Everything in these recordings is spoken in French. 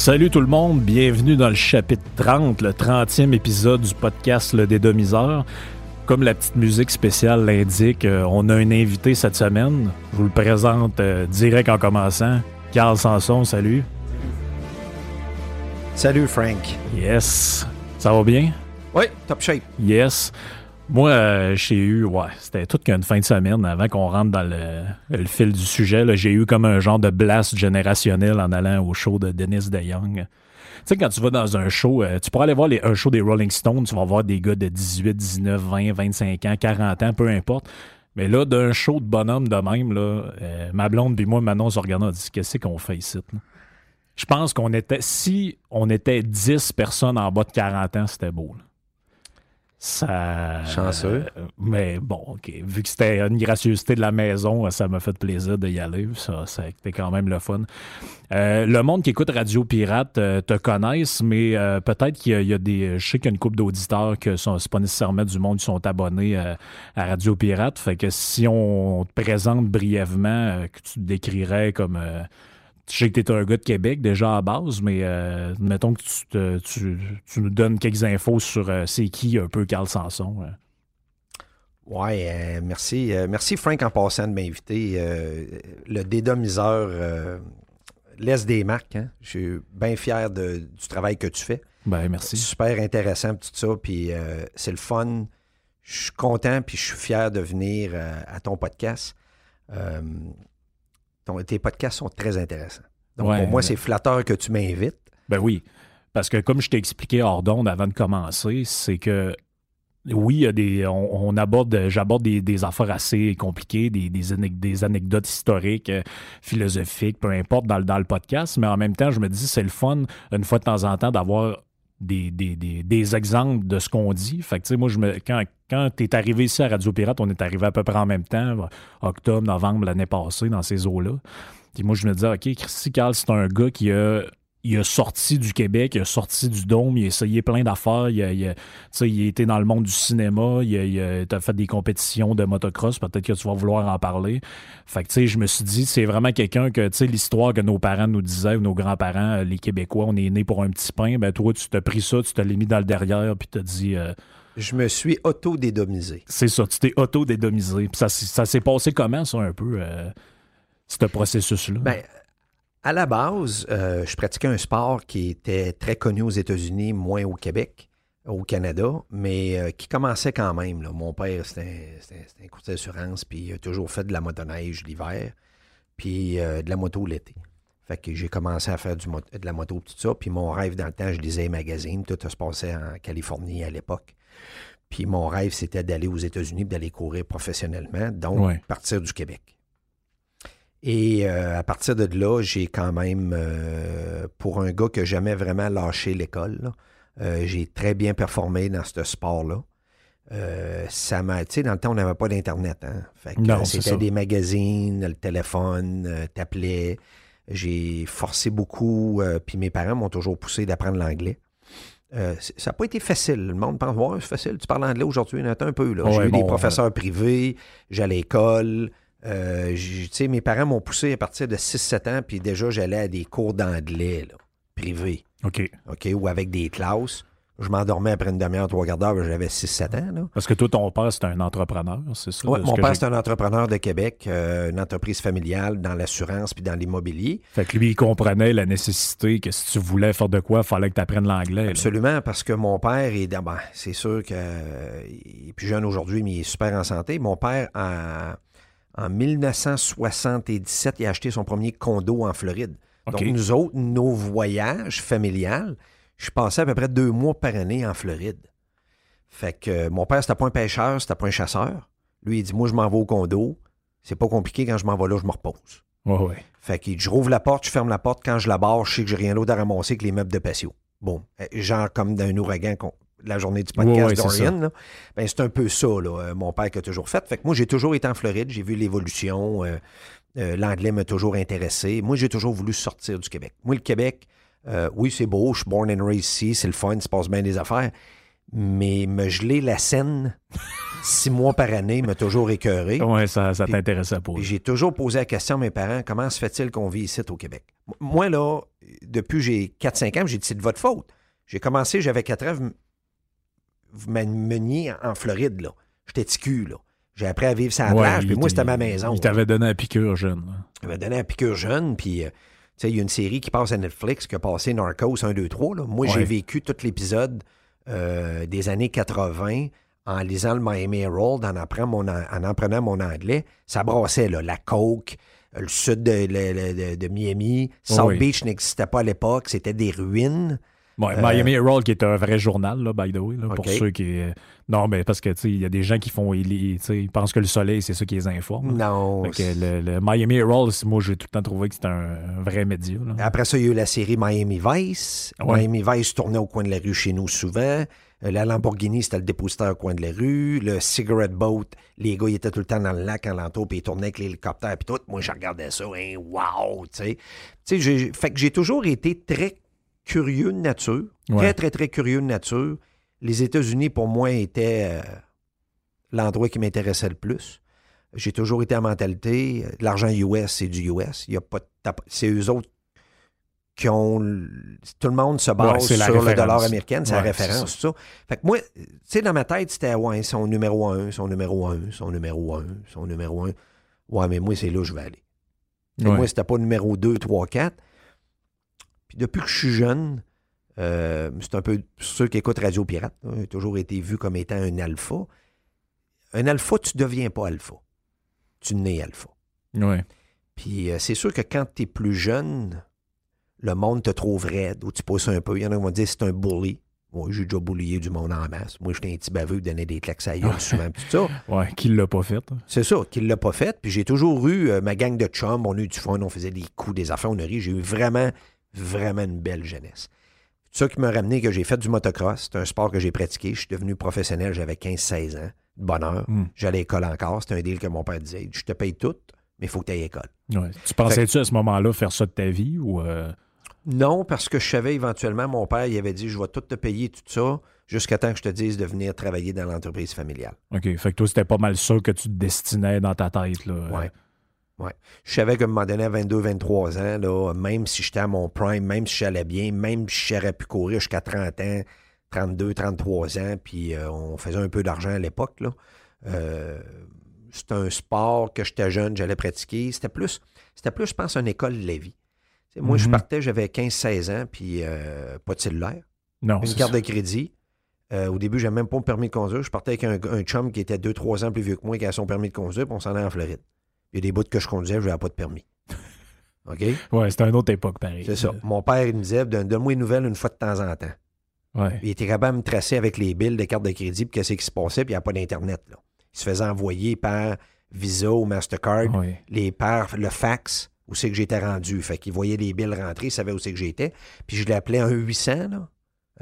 Salut tout le monde, bienvenue dans le chapitre 30, le 30e épisode du podcast Le Dédomiseur. Comme la petite musique spéciale l'indique, euh, on a un invité cette semaine. Je vous le présente euh, direct en commençant. Carl Sanson, salut. Salut Frank. Yes. Ça va bien? Oui, top shape. Yes. Moi, euh, j'ai eu, ouais, c'était toute qu'une fin de semaine avant qu'on rentre dans le, fil du sujet. J'ai eu comme un genre de blast générationnel en allant au show de Dennis DeYoung. Tu sais, quand tu vas dans un show, euh, tu pourras aller voir un show des Rolling Stones, tu vas voir des gars de 18, 19, 20, 25 ans, 40 ans, peu importe. Mais là, d'un show de bonhomme de même, là, euh, ma blonde et moi, maintenant, on se dit Qu'est-ce qu'on fait ici Je pense qu'on était, si on était 10 personnes en bas de 40 ans, c'était beau. Ça, Chanceux. Euh, mais bon, OK. Vu que c'était une gracieuseté de la maison, ça m'a fait plaisir d'y aller. Ça, été quand même le fun. Euh, le monde qui écoute Radio Pirate euh, te connaissent, mais peut-être qu'il y, a des. Je sais qu'il y a une couple d'auditeurs que sont pas nécessairement du monde qui sont abonnés à Radio Pirate. Fait que si on te présente brièvement, que tu te décrirais comme je sais que tu es un gars de Québec déjà à base, mais euh, mettons que tu, nous donnes quelques infos sur euh, c'est qui un peu Carl Sanson. Oui, Ouais, euh, merci. merci Frank en passant de m'inviter. le dédomiseur laisse des marques. Hein. Je suis bien fier du travail que tu fais. Ben, merci. Super intéressant, tout ça. Puis c'est le fun. Je suis content, puis je suis fier de venir à ton podcast tes podcasts sont très intéressants. Donc, pour moi, c'est flatteur que tu m'invites. Ben oui. Parce que comme je t'ai expliqué hors d'onde avant de commencer, c'est que oui, il y a des, on, aborde, j'aborde des, affaires assez compliquées, des, des, anecdotes historiques, euh, philosophiques, peu importe, dans, dans, le podcast, mais en même temps, je me dis, c'est le fun, une fois de temps en temps, d'avoir des, exemples de ce qu'on dit. Fait que, moi, je me, quand, quand tu es arrivé ici à Radio Pirate, on est arrivé à peu près en même temps, octobre, novembre l'année passée, dans ces eaux-là. Puis moi, je me disais, OK, Christy Carl, c'est un gars qui a il a sorti du Québec, il a sorti du Dôme, il a essayé plein d'affaires. Il a, il, a, il a été dans le monde du cinéma, il a, a fait des compétitions de motocross, peut-être que tu vas vouloir en parler. Fait que, tu sais, je me suis dit, c'est vraiment quelqu'un que, tu sais, l'histoire que nos parents nous disaient, ou nos grands-parents, euh, les Québécois, on est né pour un petit pain, ben toi, tu t'as pris ça, tu te l'as mis dans le derrière, puis t'as dit... Euh, je me suis auto-dédomisé. C'est ça, tu t'es auto-dédomisé. ça, ça s'est passé comment, ça, un peu, euh, ce processus-là? Ben, à la base, euh, je pratiquais un sport qui était très connu aux États-Unis, moins au Québec, au Canada, mais euh, qui commençait quand même. Mon père, c'était un, courtier d'assurance, puis il a toujours fait de la motoneige l'hiver, puis euh, de la moto l'été. Fait que j'ai commencé à faire du de la moto, tout ça. Puis mon rêve dans le temps, je lisais les magazines. Tout se passait en Californie à l'époque. Puis mon rêve, c'était d'aller aux États-Unis, d'aller courir professionnellement, donc partir du Québec. Et euh, à partir de là, j'ai quand même, euh, pour un gars qui n'a jamais vraiment lâché l'école, euh, j'ai très bien performé dans ce sport-là. ça m'a, tu sais, dans le temps, on n'avait pas d'Internet. Hein? c'était des magazines, le téléphone, t'appelais. J'ai forcé beaucoup, puis mes parents m'ont toujours poussé d'apprendre l'anglais. ça n'a pas été facile. Le monde pense, ouais, c'est facile, tu parles anglais aujourd'hui, un peu. J'ai eu des professeurs privés, j'allais à l'école, euh, mes parents m'ont poussé à partir de 6-7 ans, puis déjà, j'allais à des cours d'anglais privés. OK. OK, ou avec des classes. Je m'endormais après une demi-heure, trois quarts d'heure, j'avais 6-7 ans. Parce que toi, ton père, c'était un entrepreneur, c'est ça? Oui, mon père, c'est un entrepreneur de Québec, euh, une entreprise familiale dans l'assurance puis dans l'immobilier. Fait que lui, il comprenait la nécessité que si tu voulais faire de quoi, il fallait que tu apprennes l'anglais. Absolument, parce que mon père, est, ben, c'est sûr qu'il est plus jeune aujourd'hui, mais il est super en santé. Mon père, a En 1977, il a acheté son premier condo en Floride. Donc, nous autres, nos voyages familiales, je passais à peu près deux mois par année en Floride. Fait que euh, mon père, c'était pas un pêcheur, c'était pas un chasseur. Lui, il dit Moi, je m'en vais au condo. C'est pas compliqué. Quand je m'en vais là, je me repose. Ouais, ouais. Fait dit Je rouvre la porte, je ferme la porte. Quand je la barre, je sais que j'ai rien d'autre à ramasser que les meubles de patio. Bon, euh, genre comme d'un ouragan, qu'on- la journée du podcast là. Ben, c'est un peu ça, là, euh, mon père qui a toujours fait. Fait que moi, j'ai toujours été en Floride, j'ai vu l'évolution. euh, euh, L'anglais m'a toujours intéressé. Moi, j'ai toujours voulu sortir du Québec. Moi, le Québec, euh, oui, c'est beau, je suis born and raised ici, c'est le fun, il se passe bien des affaires. Mais me geler la scène six mois par année m'a toujours écœuré. Ouais, ça, ça t'intéressait pas. J'ai toujours posé la question à mes parents, comment se fait-il qu'on vit ici au Québec? Moi, là, depuis j'ai 4-5 ans, j'ai dit, c'est de votre faute. J'ai commencé, j'avais 4 ans, vous m- vous m'ameniez en Floride, là. J'étais ticu, là. J'ai appris à vivre la Ouais, plage, puis moi, c'était ma maison. Il t'avait donné un piqûre jeune. là. Il donné un piqûre jeune, puis, euh, tu sais, il y a une série qui passe à Netflix qui a passé Narcos 1, 2, 3. Là. Moi, j'ai vécu tout l'épisode euh, des années 80 en lisant le Miami Herald, en, apprenant mon, en apprenant mon anglais. Ça brassait, là, la coke, le sud de, le- le- de- de Miami. South Oui. Beach n'existait pas à l'époque, c'était des ruines. Ouais, Euh, Miami Herald, qui est un vrai journal, là, by the way, là, pour ceux qui. euh, Non, mais parce que, tu sais, il y a des gens qui font. Ils, ils- pensent que le soleil, c'est ça qui les informe. Non. Fait que le, le Miami Herald, moi, j'ai tout le temps trouvé que c'était un, vrai média. là. Après ça, il y a eu la série Miami Vice. Ouais. Miami Vice tournait au coin de la rue chez nous souvent. Euh, La Lamborghini, c'était le dépositaire au coin de la rue. Le Cigarette Boat, les gars, ils étaient tout le temps dans le lac en l'entour, puis ils tournaient avec l'hélicoptère, puis tout. Moi, je regardais ça, hein, wow, tu sais. Tu sais, fait que j'ai toujours été très curieux de nature. Très, Ouais. très, très curieux de nature. Les États-Unis, pour moi, étaient euh, l'endroit qui m'intéressait le plus. J'ai toujours été à mentalité. euh, L'argent US, c'est du US. Il y a pas C'est eux autres qui ont. Tout le monde se base Ouais, sur le dollar américain, c'est la référence, tout ça. Fait que moi, tu sais, dans ma tête, c'était, ouais, son numéro un, son numéro un, son numéro un, son numéro un. Ouais, mais moi, c'est là où je vais aller. Moi, c'était pas numéro 2, 3, 4. Puis depuis que je suis jeune, euh, c'est un peu ceux qui écoutent Radio Pirate, j'ai toujours été vu comme étant un alpha. Un alpha, tu deviens pas alpha. Tu nais alpha. Ouais. Puis euh, c'est sûr que quand tu es plus jeune, le monde te trouve raide ou tu pousses un peu. Il y en a qui vont dire c'est un bully. Moi, j'ai déjà bullié du monde en masse. Moi, j'étais un petit baveux qui donnait des claques à gueule souvent. Puis tout ça. Ouais, qui l'a pas fait. hein. C'est ça, qu'il l'a pas fait. Puis j'ai toujours eu euh, ma gang de chums, on a eu du fun, on faisait des coups, des affaires, on a ri. J'ai eu vraiment, vraiment une belle jeunesse. Ça qui m'a ramené que j'ai fait du motocross. C'est un sport que j'ai pratiqué. Je suis devenu professionnel, j'avais 15-16 ans. De bonheur. Mm. J'allais à l'école encore. C'était un deal que mon père disait. Je te paye tout, mais il faut que tu ailles à l'école. Ouais. Tu pensais-tu à ce moment-là faire ça de ta vie ou. euh, Non, parce que je savais éventuellement, mon père, il avait dit Je vais tout te payer, tout ça, jusqu'à temps que je te dise de venir travailler dans l'entreprise familiale. OK. Fait que toi, c'était pas mal ça que tu te destinais dans ta tête. Là. Ouais. Ouais. Je savais qu'à un moment donné, à 22, 23 ans, là, même si j'étais à mon prime, même si j'allais bien, même si j'aurais pu courir jusqu'à 30 ans, 32, 33 ans, puis euh, on faisait un peu d'argent à l'époque, là. Euh, c'était un sport que j'étais jeune, j'allais pratiquer. C'était plus, c'était plus, je pense, une école de la vie. Moi, je Mhm. partais, j'avais 15-16 ans, puis euh, pas de cellulaire, Non, une carte ça. de crédit. Euh, au début, j'avais même pas mon permis de conduire. Je partais avec un, un chum qui était 2-3 ans plus vieux que moi, qui a son permis de conduire, puis on s'en allait en Floride. Il y a des bouts que je conduisais, je n'avais pas de permis. OK? Ouais, c'était une autre époque, pareil. C'est ça. Mon père, il me disait, Donne- donne-moi une nouvelle une fois de temps en temps. Ouais. Il était capable de me tracer avec les billes de carte de crédit, puis qu'est-ce qui se passait, puis il n'y a pas d'Internet. Là. Il se faisait envoyer par Visa ou Mastercard, Ouais. les par le fax, où c'est que j'étais rendu. Fait qu'il voyait les billes rentrer, il savait où c'est que j'étais. Puis je l'appelais un 800, là.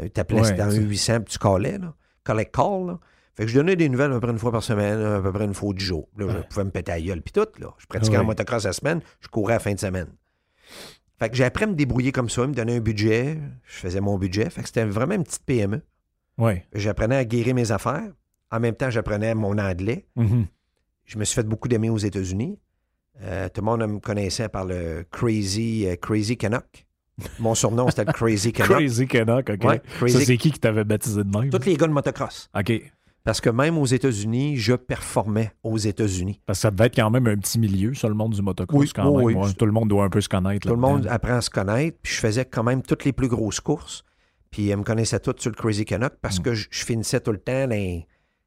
Euh, T'appelais, Ouais, c'était un tu- 800, puis tu callais, là. Collect call, là. Fait que je donnais des nouvelles à peu près une fois par semaine, à peu près une fois du jour. Là, je pouvais me péter la gueule, puis tout, là. Je pratiquais Ouais. en motocross la semaine, je courais à la fin de semaine. Fait que j'ai appris à me débrouiller comme ça, me donnait un budget, je faisais mon budget. Fait que c'était vraiment une petite PME. Ouais. J'apprenais à guérir mes affaires. En même temps, j'apprenais mon anglais. Mhm. Je me suis fait beaucoup d'aimer aux États-Unis. Euh, tout le monde me connaissait par le Crazy, euh, Crazy Canuck. Mon surnom, c'était le Crazy Canuck. Crazy Canuck, OK. Ouais, Crazy- Ça, c'est qui qui t'avait baptisé de même? Tous les gars de motocross. OK. Parce que même aux États-Unis, je performais aux États-Unis. Parce que ça devait être quand même un petit milieu, ça, le monde du motocross, Oui, quand oui, même. oui. Ouais, Tout le monde doit un peu se connaître. Tout le monde apprend à se connaître. Puis je faisais quand même toutes les plus grosses courses. Puis ils me connaissaient tous sur le Crazy Canuck Mm. parce que je, je finissais tout le temps dans,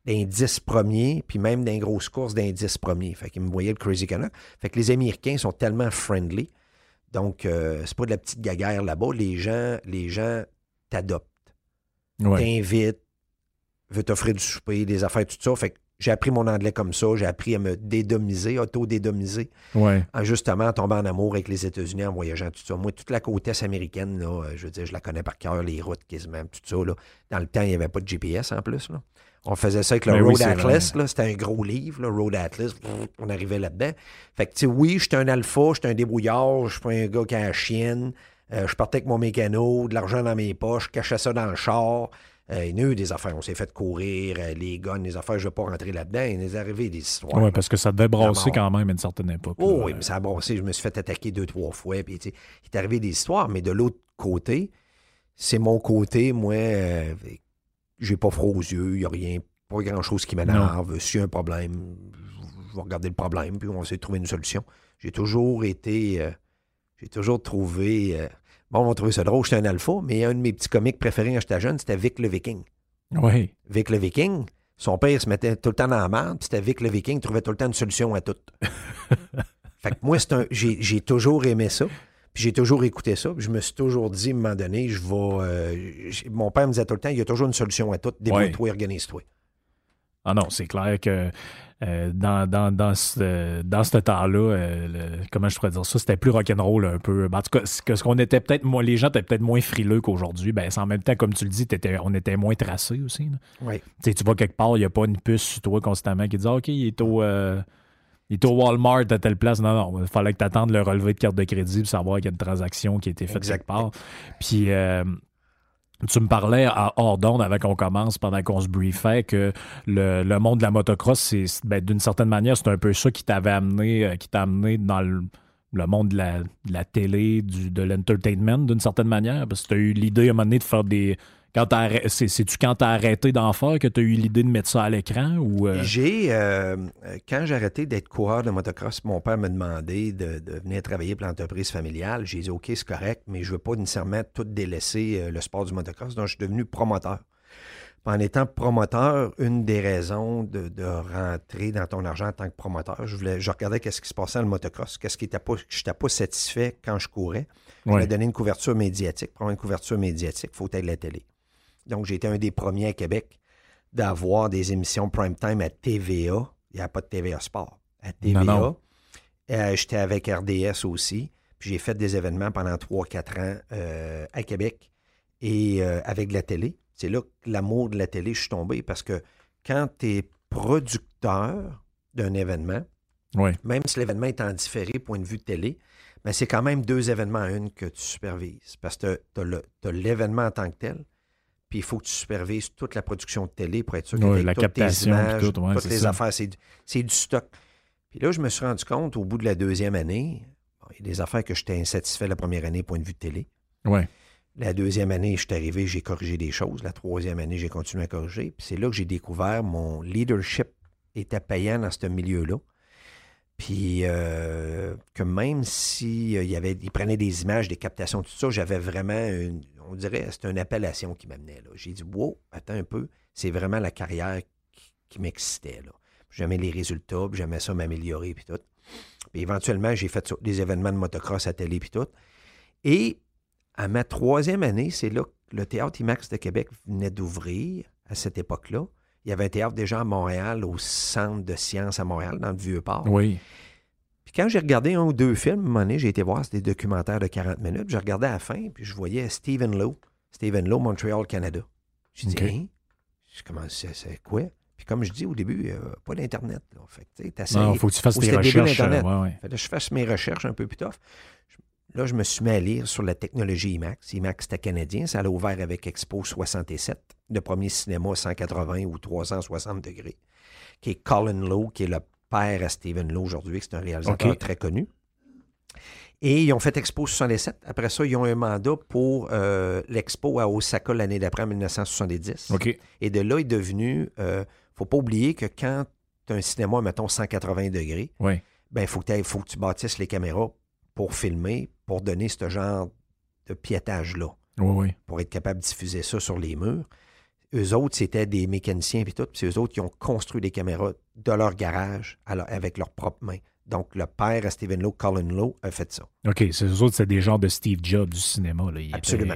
d'un 10 premiers, puis même dans grosses courses d'un 10 premiers. Fait qu'ils me voyaient le Crazy Canuck. Fait que les Américains sont tellement friendly. Donc, euh, c'est pas de la petite gaguerre là-bas. Les gens, les gens t'adoptent, Ouais. t'invitent, veulent t'offrir du souper, des affaires, tout ça. Fait que j'ai appris mon anglais comme ça. J'ai appris à me dédomiser, auto-dédomiser. Ouais. en justement en tombant en amour avec les États-Unis en voyageant, tout ça. Moi, toute la côte est américaine, là, euh, je veux dire, je la connais par cœur, les routes quasiment, tout ça. Là. Dans le temps, il n'y avait pas de GPS en plus. Là. On faisait ça avec le Ben Road Atlas. C'était un gros livre, Road Atlas. On arrivait là-dedans. Fait que, tu sais, oui, j'étais un alpha, j'étais un débrouillard, je suis pas un gars qui a la chienne. Euh, je partais avec mon mécano, de l'argent dans mes poches, je cachais ça dans le char. Euh, il y en a eu des affaires. On s'est fait courir, euh, les guns, les affaires, je ne vais pas rentrer là-dedans. Il nous est arrivé des histoires. Ouais, parce que ça devait brasser quand même à une certaine époque. Oh là. oui, mais ça a brossé. Je me suis fait attaquer deux, trois fois. Puis, il est arrivé des histoires, mais de l'autre côté, c'est mon côté. Moi, euh, j'ai pas froid aux yeux. Il n'y a rien, pas grand-chose qui m'énerve. S'il y a un problème, je vais regarder le problème, puis on va essayer de trouver une solution. J'ai toujours été. euh, j'ai toujours trouvé. Bon, on va trouver ça drôle. J'étais un alpha, mais un de mes petits comiques préférés quand j'étais jeune, c'était Vic le Viking. Oui. Vic le Viking, son père se mettait tout le temps dans la merde, puis c'était Vic le Viking, trouvait tout le temps une solution à tout. fait que moi, c'est un, j'ai, j'ai toujours aimé ça, puis j'ai toujours écouté ça, puis je me suis toujours dit, à un moment donné, je vais... euh, mon père me disait tout le temps, il y a toujours une solution à tout, débrouille-toi, organise-toi. Ah non, c'est clair que euh, dans, dans, dans ce, dans ce temps-là, euh, comment je pourrais dire ça, c'était plus rock'n'roll un peu. Ben, En tout cas, ce que- ce qu'on était peut-être moins, les gens étaient peut-être moins frileux qu'aujourd'hui. Ben, c'est en même temps, comme tu le dis, on était moins tracés aussi. là. Oui. Tu vas quelque part, il n'y a pas une puce sur toi constamment qui dit OK, il est au. euh, il est au Walmart à telle place. Non, non, il fallait que tu attendes le relevé de carte de crédit pour savoir qu'il y a une transaction qui a été faite quelque part. Puis, euh, tu me parlais à hors d'onde avant qu'on commence, pendant qu'on se briefait, que le, monde de la motocross, c'est ben, d'une certaine manière, c'est un peu ça qui t'avait amené, euh, qui t'a amené dans le, monde de la, télé, de l'entertainment, d'une certaine manière. Parce que tu as eu l'idée à un moment donné de faire des. Quand t'as arrêt- c'est, c'est-tu quand tu as arrêté d'en faire que tu as eu l'idée de mettre ça à l'écran ou. euh, J'ai, euh, quand j'ai arrêté d'être coureur de motocross, mon père m'a demandé de, de venir travailler pour l'entreprise familiale. J'ai dit, OK, c'est correct, mais je ne veux pas nécessairement tout délaisser euh, le sport du motocross. Donc, je suis devenu promoteur. En étant promoteur, une des raisons de, de rentrer dans ton argent en tant que promoteur, je, voulais, je regardais qu'est-ce qui se passait dans le motocross, qu'est-ce qui était pas, je n'étais pas satisfait quand je courais. Je voulais donner une couverture médiatique. Pour avoir une couverture médiatique, il faut être la télé. Donc, j'ai été un des premiers à Québec d'avoir des émissions prime time à TVA. Il n'y a pas de TVA Sport. À TVA. Non, non. Euh, J'étais avec RDS aussi. Puis j'ai fait des événements pendant 3-4 ans euh, à Québec et euh, avec la télé. C'est là que l'amour de la télé, je suis tombé parce que quand tu es producteur d'un événement, même si l'événement est en différé point de vue de télé, mais c'est quand même deux événements à une que tu supervises. Parce que tu as l'événement en tant que tel, puis il faut que tu supervises toute la production de télé pour être sûr que Ouais, la toutes tes captation, images, puis tout, ouais, toutes les ça. affaires. C'est du, c'est du stock. Puis là, je me suis rendu compte, au bout de la deuxième année, bon, il y a des affaires que j'étais insatisfait la première année, point de vue de télé. Ouais. La deuxième année, je suis arrivé, j'ai corrigé des choses. La troisième année, j'ai continué à corriger. Puis c'est là que j'ai découvert mon leadership était payant dans ce milieu-là. Puis euh, que même si euh, il y avait, prenait des images, des captations, tout ça, j'avais vraiment, une- on dirait, c'était une appellation qui m'amenait là. J'ai dit, wow, attends un peu, c'est vraiment la carrière qui, m'excitait là. J'aimais les résultats, puis j'aimais ça m'améliorer puis tout. Puis éventuellement, j'ai fait des événements de motocross à télé puis tout. Et à ma troisième année, c'est là que le théâtre IMAX de Québec venait d'ouvrir à cette époque-là. Il y avait un théâtre déjà à Montréal, au Centre de sciences à Montréal, dans le Vieux-Port. Oui. Puis quand j'ai regardé un ou deux films, à un moment donné, j'ai été voir, c'était des documentaires de 40 minutes. Je regardais à la fin, puis je voyais Stephen Lowe. Stephen Lowe, Montréal, Canada. J'ai dit, OK. hein? Je commence, c'est quoi? Puis comme je dis au début, euh, pas d'Internet. Fait que. Non, faut que tu fasses tes recherches. euh, l'Internet. ouais, ouais. Fait que je fasse mes recherches un peu plus tough. Je- Là, je me suis mis à lire sur la technologie IMAX. IMAX, c'était canadien. Ça a ouvert avec Expo 67, le premier cinéma 180 ou 360 degrés, qui est Colin Lowe, qui est le père à Stephen Lowe aujourd'hui, qui c'est un réalisateur très connu. Et ils ont fait Expo 67. Après ça, ils ont un mandat pour euh, l'Expo à Osaka l'année d'après, en 1970. OK. Et de là, il est devenu. ne faut pas oublier que quand tu as un cinéma, mettons 180 degrés, Oui. ben, il faut que tu bâtisses les caméras pour filmer, pour donner ce genre de piétage-là, Oui, oui. pour être capable de diffuser ça sur les murs. eux autres, c'était des mécaniciens et tout. Puis c'est eux autres qui ont construit des caméras de leur garage avec leurs propres mains. Donc, le père à Stephen Lowe, Colin Lowe, a fait ça. OK, c'est eux autres, c'est des gens de Steve Jobs du cinéma. Là. Absolument.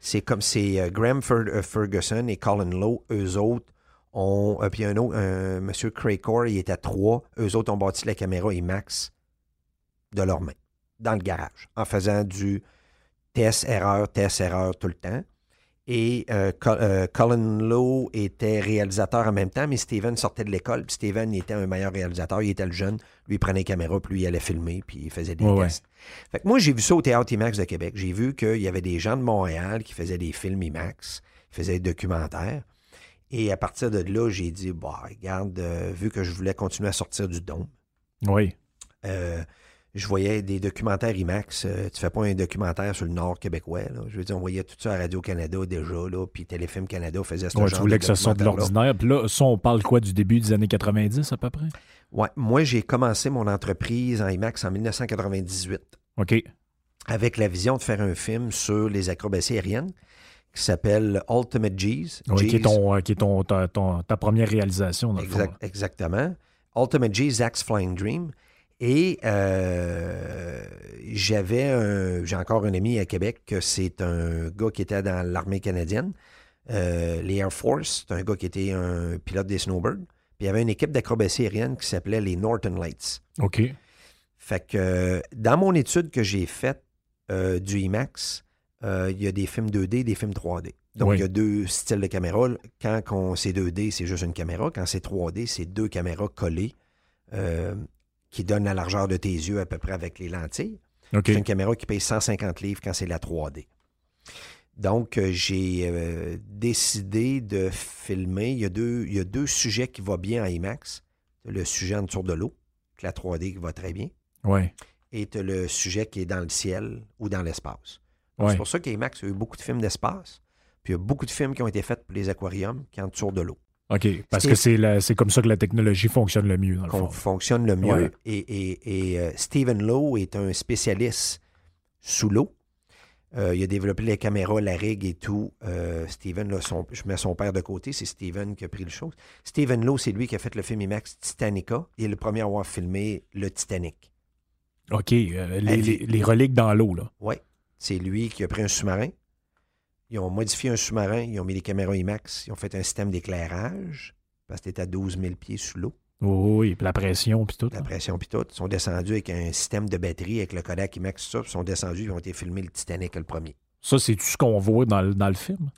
C'est comme c'est euh, Graham euh, Ferguson et Colin Lowe, eux autres ont. Euh, puis un autre, M. Craycore, il était à trois. Eux autres ont bâti la caméra IMAX de leurs mains, dans le garage, en faisant du test-erreur, test-erreur tout le temps. Et euh, euh, Colin Lowe était réalisateur en même temps, mais Steven sortait de l'école. Puis Steven était un meilleur réalisateur. Il était le jeune. Lui, il prenait les caméras, puis lui, il allait filmer, puis il faisait des tests. Fait que moi, j'ai vu ça au Théâtre IMAX de Québec. J'ai vu qu'il y avait des gens de Montréal qui faisaient des films IMAX, qui faisaient des documentaires. Et à partir de là, j'ai dit, bah, regarde, euh, vu que je voulais continuer à sortir du dôme. Oui je voyais des documentaires IMAX. Euh, tu fais pas un documentaire sur le Nord québécois. Je veux dire, on voyait tout ça à Radio-Canada déjà, là, puis Téléfilm Canada faisait ce ouais, genre Tu voulais que ça sorte de l'ordinaire. Puis là, ça, on parle quoi du début des années 90 à peu près? Oui. Moi, j'ai commencé mon entreprise en IMAX en 1998. OK. Avec la vision de faire un film sur les acrobaties aériennes qui s'appelle Ultimate G's. Oui, qui est, ton, euh, qui est ton, ta, ta, première réalisation. Dans Exactement. Ultimate G's, Zach's Flying Dream. Et euh, j'avais j'ai encore un ami à Québec, c'est un gars qui était dans l'armée canadienne, euh, les Air Force. C'est un gars qui était un pilote des snowbirds. Puis il y avait une équipe d'acrobatie aérienne qui s'appelait les Northern Lights. OK. Fait que dans mon étude que j'ai faite euh, du IMAX, il y a des films 2D, des films 3D. Donc, il y a deux styles de caméra. Quand c'est 2D, c'est juste une caméra. Quand c'est 3D, c'est deux caméras collées qui donne la largeur de tes yeux à peu près avec les lentilles. C'est une caméra qui paye 150 livres quand c'est la 3D. Donc, euh, j'ai euh, décidé de filmer. Il y, a deux, il y, a deux, sujets qui vont bien en IMAX. Le sujet en dessous de l'eau, la 3D qui va très bien. Ouais. Et le sujet qui est dans le ciel ou dans l'espace. C'est pour ça qu'IMAX a eu beaucoup de films d'espace. Puis il y a beaucoup de films qui ont été faits pour les aquariums qui sont en dessous de l'eau. OK, parce que c'est comme ça que la technologie fonctionne le mieux, dans le fond. Fonctionne le mieux. Et, euh, Stephen Lowe est un spécialiste sous l'eau. Euh, il a développé les caméras, la rig et tout. Euh, Steven, là, je mets son père de côté, c'est Steven qui a pris le chose. Stephen Lowe, c'est lui qui a fait le film IMAX Titanica. Il est le premier à avoir filmé le Titanic. OK, les, les, reliques dans l'eau, là. Oui, c'est lui qui a pris un sous-marin, ils ont modifié un sous-marin, ils ont mis des caméras IMAX, ils ont fait un système d'éclairage parce que c'était à 12 000 pieds sous l'eau. oui, puis la pression, puis tout. La pression, puis tout. Ils sont descendus avec un système de batterie, avec le Kodak IMAX, tout ça, puis ils sont descendus, ils ont été filmés le Titanic le premier. Ça, c'est tout ce qu'on voit dans le, dans le film?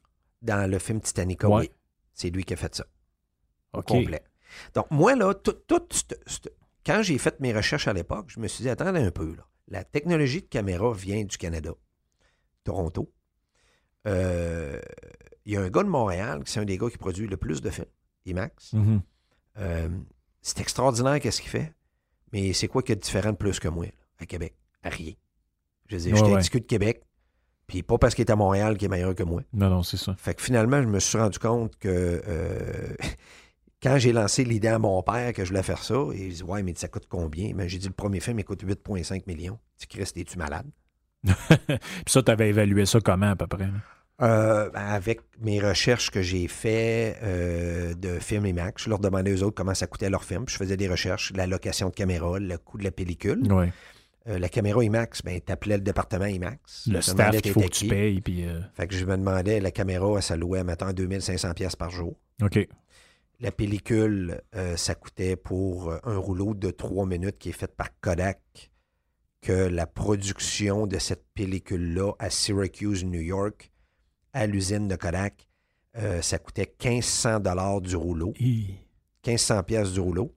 Dans le film Titanic, oui. C'est lui qui a fait ça. Au complet. Donc, moi, là, tout, quand j'ai fait mes recherches à l'époque, je me suis dit, attendez un peu, là. La technologie de caméra vient du Canada, Toronto. Euh, il y a un gars de Montréal, qui c'est un des gars qui produit le plus de films, IMAX. Mhm. Euh, c'est extraordinaire qu'est-ce qu'il fait, mais c'est quoi qui est différent de plus que moi, à Québec? À rien. Je veux dire, j'étais ouais. de Québec, puis pas parce qu'il est à Montréal qu'il est meilleur que moi. Non, non, c'est ça. Fait que finalement, je me suis rendu compte que euh, quand j'ai lancé l'idée à mon père que je voulais faire ça, il dit Ouais, mais ça coûte combien? Mais ben, j'ai dit le premier film il coûte 8,5 millions. Tu Chris, es-tu malade? Puis ça, tu avais évalué ça comment à peu près? Euh, ben, avec mes recherches que j'ai fait euh, de films IMAX, je leur demandais aux autres comment ça coûtait leur film. je faisais des recherches, la location de caméra, le coût de la pellicule. Euh, la caméra IMAX, ben, t'appelais le département IMAX. Le staff qu'il faut que tu payes. Puis, Fait que je me demandais, la caméra, ça louait, mettons, 2500 pièces par jour. OK. La pellicule, ça coûtait pour un rouleau de 3 minutes qui est fait par Kodak que la production de cette pellicule-là à Syracuse, New York, à l'usine de Kodak, euh, ça coûtait 1500 dollars du rouleau. 1500 pièces du rouleau.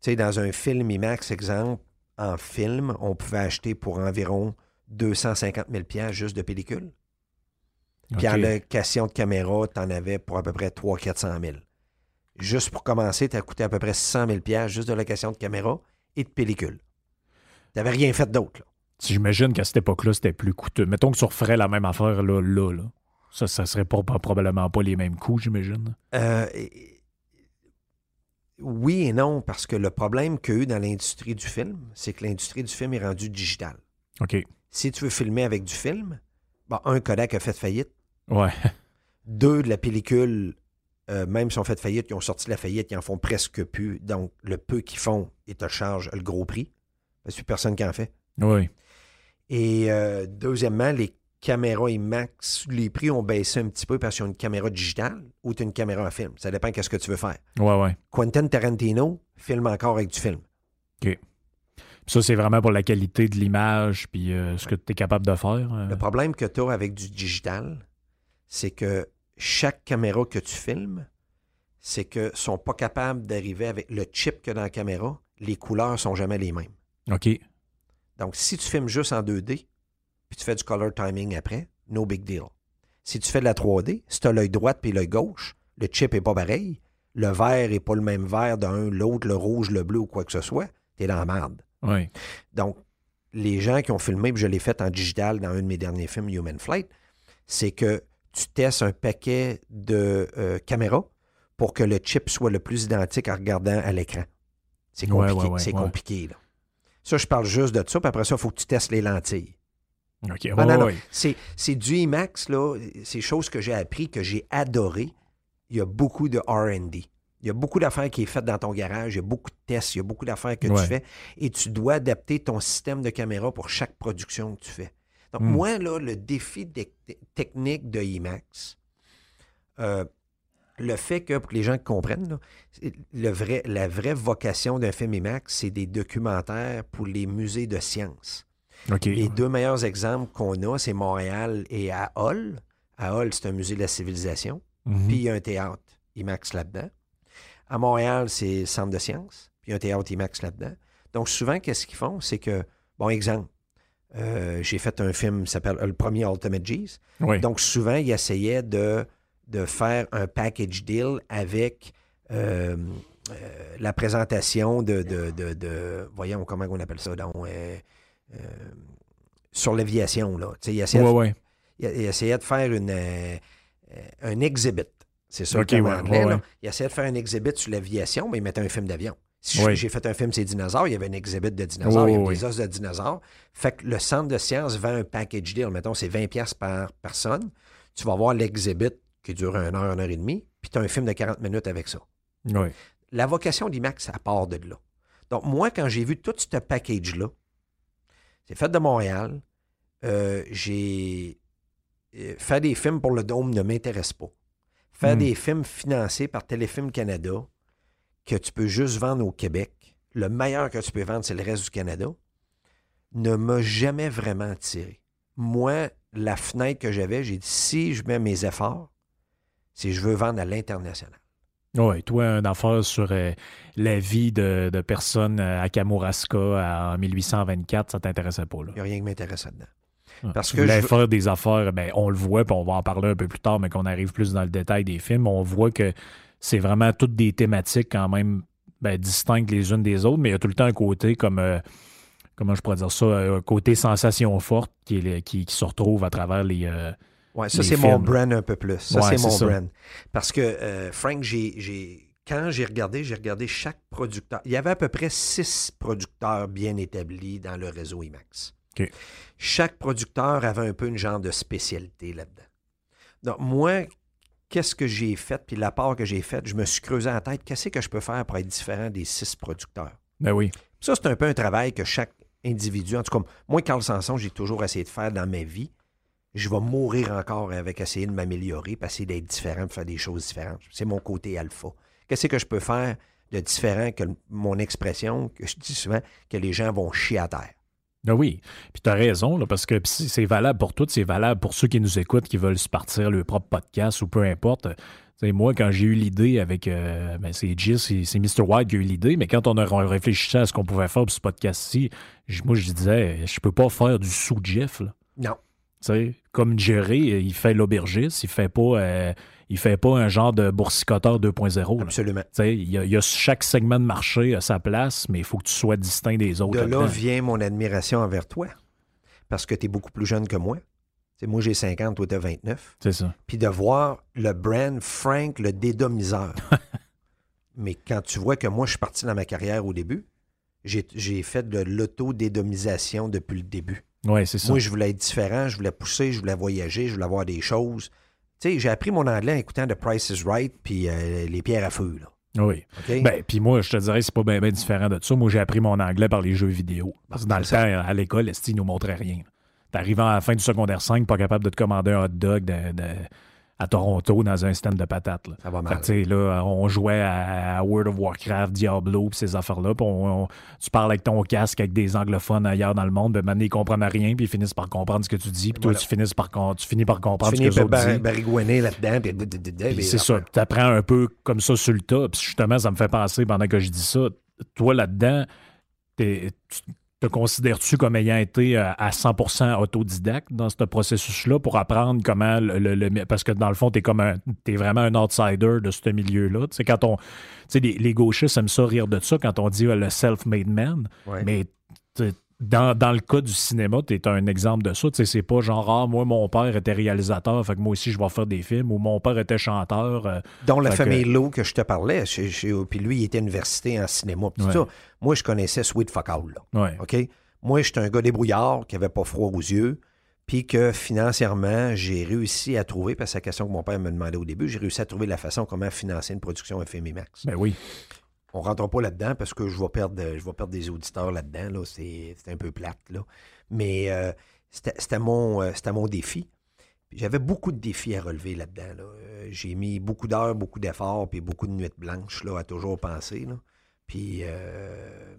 Tu sais, dans un film IMAX, exemple, en film, on pouvait acheter pour environ 250 000 pièces juste de pellicule. Puis en location de caméra, tu en avais pour à peu près 300-400 000. Juste pour commencer, tu as coûté à peu près 100 000 pièces juste de location de caméra et de pellicule. Tu n'avais rien fait d'autre. J'imagine qu'à cette époque-là, c'était plus coûteux. Mettons que tu referais la même affaire là, là, là. Ça, ça serait pas, probablement pas les mêmes coûts, j'imagine. Euh, oui et non, parce que le problème qu'il y a eu dans l'industrie du film, c'est que l'industrie du film est rendue digitale. OK. Si tu veux filmer avec du film, un, Kodak a fait faillite. Ouais. Deux, de la pellicule euh, même si on fait faillite, ils ont sorti la faillite, ils en font presque plus. Donc, le peu qu'ils font, ils te chargent le gros prix. Parce que personne qui en fait. Oui. Et euh, deuxièmement, les caméras IMAX, les prix ont baissé un petit peu parce qu'ils ont une caméra digitale ou tu as une caméra à film. Ça dépend de ce que tu veux faire. Ouais, ouais. Quentin Tarantino filme encore avec du film. OK. Ça, c'est vraiment pour la qualité de l'image puis euh, ce que tu es capable de faire. euh. Le problème que tu as avec du digital, c'est que chaque caméra que tu filmes, c'est que sont pas capables d'arriver avec le chip que dans la caméra, les couleurs sont jamais les mêmes. OK. Donc, si tu filmes juste en 2D, puis tu fais du color timing après, no big deal. Si tu fais de la 3D, si tu as l'œil droit puis l'œil gauche, le chip est pas pareil, le vert est pas le même vert d'un, l'autre, le rouge, le bleu ou quoi que ce soit, t'es dans la merde. Oui. Donc, les gens qui ont filmé, puis je l'ai fait en digital dans un de mes derniers films, Human Flight, c'est que tu testes un paquet de euh, caméras pour que le chip soit le plus identique en regardant à l'écran. C'est Ouais, compliqué. ouais, ouais, c'est ouais. compliqué, là. Ça, je parle juste de ça, puis après ça, il faut que tu testes les lentilles. OK. Ah, non, non. C'est, c'est du IMAX, là. C'est choses que j'ai appris, que j'ai adoré. Il y a beaucoup de RD. Il y a beaucoup d'affaires qui est faites dans ton garage. Il y a beaucoup de tests. Il y a beaucoup d'affaires que Ouais. tu fais. Et tu dois adapter ton système de caméra pour chaque production que tu fais. Donc, Hmm. moi, là, le défi de- technique de IMAX, euh, le fait que, pour que les gens comprennent, là, c'est le vrai, la vraie vocation d'un film IMAX, c'est des documentaires pour les musées de sciences. Les deux meilleurs exemples qu'on a, c'est Montréal et à Hall. À Hall, c'est un musée de la civilisation. Mhm. Puis il y a un théâtre IMAX là-dedans. À Montréal, c'est le Centre de sciences. Puis il y a un théâtre IMAX là-dedans. Donc souvent, qu'est-ce qu'ils font? C'est que, bon exemple, euh, j'ai fait un film qui s'appelle euh, Le premier Ultimate G's. Oui. Donc souvent, ils essayaient de, de faire un package deal avec euh, euh, la présentation de, de, de- de- Voyons, comment on appelle ça? Donc, euh, sur l'aviation, là. Essayaient, Ouais, de- ouais. ils essayaient de faire une, un exhibit. C'est ça le terme ouais, anglais. Ils essayaient de faire un exhibit sur l'aviation, mais ils mettaient un film d'avion. Si j'ai fait un film sur les dinosaures, il y avait un exhibit de dinosaures, il y avait des os de dinosaures. Fait que le centre de sciences vend un package deal. Mettons, c'est 20$ piastres par personne. Tu vas voir l'exhibit qui dure une heure, une heure et demie, puis tu as un film de 40 minutes avec ça. Oui. La vocation d'IMAX, ça part de là. Donc, moi, quand j'ai vu tout ce package-là, c'est fait de Montréal, euh, j'ai. euh, faire des films pour le Dôme ne m'intéresse pas. Faire Hmm. des films financés par Téléfilm Canada, que tu peux juste vendre au Québec, le meilleur que tu peux vendre, c'est le reste du Canada, ne m'a jamais vraiment attiré. Moi, la fenêtre que j'avais, j'ai dit si je mets mes efforts, c'est je veux vendre à l'international. Oui, toi, une affaire sur euh, la vie de, de personnes euh, à Kamouraska en 1824, ça t'intéressait pas, là? Il n'y a rien qui m'intéresse là-dedans. Ouais. Parce que je- faire des affaires, ben, on le voit, puis on va en parler un peu plus tard, mais qu'on arrive plus dans le détail des films, on voit que c'est vraiment toutes des thématiques quand même ben, distinctes les unes des autres, mais il y a tout le temps un côté comme, euh, comment je pourrais dire ça, un côté sensation forte qui, est qui, qui se retrouve à travers les... euh, Ouais, ça, c'est mon brand un peu plus. Ça, Ouais, c'est mon brand. Parce que, euh, Frank, j'ai, quand j'ai regardé, j'ai regardé chaque producteur. Il y avait à peu près six producteurs bien établis dans le réseau IMAX. Chaque producteur avait un peu une genre de spécialité là-dedans. Donc, moi, qu'est-ce que j'ai fait, puis la part que j'ai faite, je me suis creusé en tête, qu'est-ce que je peux faire pour être différent des six producteurs? Ben oui. Ça, c'est un peu un travail que chaque individu, en tout cas, moi, Carl Sanson, j'ai toujours essayé de faire dans ma vie. Je vais mourir encore avec essayer de m'améliorer, puis essayer d'être différent, de faire des choses différentes. C'est mon côté alpha. Qu'est-ce que je peux faire de différent que mon expression, que je dis souvent, que les gens vont chier à terre? Ben oui. Puis tu as raison, là, parce que c'est valable pour toutes, c'est valable pour ceux qui nous écoutent, qui veulent se partir leur propre podcast ou peu importe. Moi, quand j'ai eu l'idée avec. euh, ben, c'est c'est Mr. White qui a eu l'idée, mais quand on a réfléchi à ce qu'on pouvait faire pour ce podcast-ci, moi, je disais, je peux pas faire du sous-Jeff. Non. Comme Jerry, euh, il fait l'aubergiste, il fait pas. euh, il fait pas un genre de boursicoteur 2.0. là. Absolument. Il y, a, il y a chaque segment de marché à sa place, mais il faut que tu sois distinct des autres. De là vient mon admiration envers toi, parce que tu es beaucoup plus jeune que moi. Moi, j'ai 50, toi, tu as 29. C'est ça. puis de voir le brand Frank le dédomiseur. Mais quand tu vois que moi, je suis parti dans ma carrière au début, j'ai fait de l'auto-dédomisation depuis le début. Oui, c'est ça. Moi, je voulais être différent, je voulais pousser, je voulais voyager, je voulais voir des choses. Tu sais, j'ai appris mon anglais en écoutant The Price is Right puis euh, Les Pierres à Feu, là. Oui. OK? Ben, puis moi, je te dirais, c'est pas bien différent de ça. Moi, j'ai appris mon anglais par les jeux vidéo. Parce que dans le temps, à l'école, ils nous montraient rien. T'arrivais à la fin du secondaire 5, pas capable de te commander un hot dog de- de- à Toronto dans un stand de patates. Là. ça va mal. tu là, on jouait à, World of Warcraft, Diablo, puis ces affaires-là. Puis tu parles avec ton casque avec des anglophones ailleurs dans le monde, ben maintenant, ils comprennent rien, puis ils finissent par comprendre ce que tu dis. Puis toi, tu, finis par, tu finis par Tu comprendre finis ce que les bar- barigouiner là-dedans. puis c'est ça. Tu apprends un peu comme ça sur le tas. Puis justement, ça me fait penser pendant que je dis ça. Toi, là-dedans, t'es- tu te considères-tu comme ayant été euh, à 100% autodidacte dans ce processus-là pour apprendre comment le, le- le- parce que dans le fond t'es comme un t'es vraiment un outsider de ce milieu-là. Sais quand on les, les gauchistes aiment ça rire de ça quand on dit euh, le self-made man, Ouais. mais dans, dans le cas du cinéma, tu es un exemple de ça. Tu sais, c'est pas genre, ah, moi, mon père était réalisateur, fait que moi aussi, je vais faire des films, ou mon père était chanteur. euh, Dont la Fait que- famille Lowe que je te parlais. chez- puis lui, il était université en cinéma. puis tout Ouais. ça. Moi, je connaissais Sweet Fuck All, là. ouais. OK? Moi, j'étais un gars débrouillard qui avait pas froid aux yeux, puis que financièrement, j'ai réussi à trouver, parce que c'est la question que mon père me demandait au début, j'ai réussi à trouver la façon comment financer une production FM Max. Ben oui. On rentre pas là-dedans parce que je vais perdre, je vais perdre des auditeurs là-dedans. Là. C'est, un peu plate. Mais euh, c'était, mon, euh, mon défi. J'avais beaucoup de défis à relever là-dedans. là. Euh, J'ai mis beaucoup d'heures, beaucoup d'efforts, puis beaucoup de nuits blanches là, à toujours penser. Puis euh,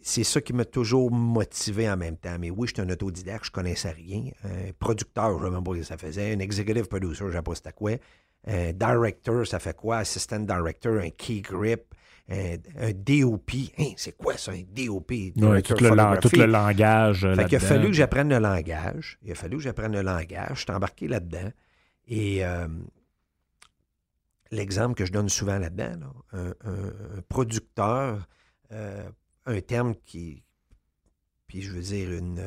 c'est ça qui m'a toujours motivé en même temps. Mais oui, j'étais un autodidacte, je connaissais rien. Un producteur, je ne sais même pas ce que ça faisait. Un executive producer, je ne sais pas c'était quoi. Un director, ça fait quoi? Assistant director, un key grip, un, un DOP. Hein, c'est quoi ça, un DOP? Ouais, tout, le, tout langage. euh, Fait qu'il a fallu que j'apprenne le langage. Il a fallu que j'apprenne le langage. Je suis embarqué là-dedans. Et euh, l'exemple que je donne souvent là-dedans, là, un, un- un producteur, euh, un terme qui. Puis je veux dire, une.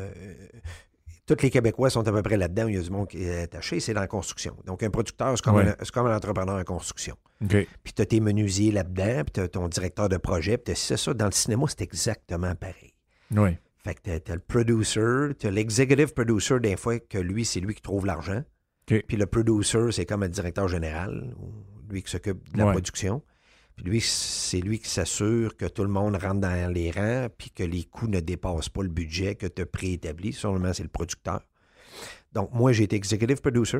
Tous les Québécois sont à peu près là-dedans. Il y a du monde qui est attaché, c'est dans la construction. Donc, un producteur, c'est comme, Ouais. un, comme un entrepreneur en construction. Puis tu as tes menuisiers là-dedans, puis tu as ton directeur de projet, puis t'as c'est ça. Dans le cinéma, c'est exactement pareil. Oui. Fait que t'as- t'as le producer, t'as l'executive producer des fois que lui, c'est lui qui trouve l'argent. Puis le producer, c'est comme le directeur général, lui qui s'occupe de la Ouais. production. Puis lui, c'est lui qui s'assure que tout le monde rentre dans les rangs, puis que les coûts ne dépassent pas le budget que tu as préétabli. Seulement, c'est le producteur. Donc, moi, j'ai été executive producer,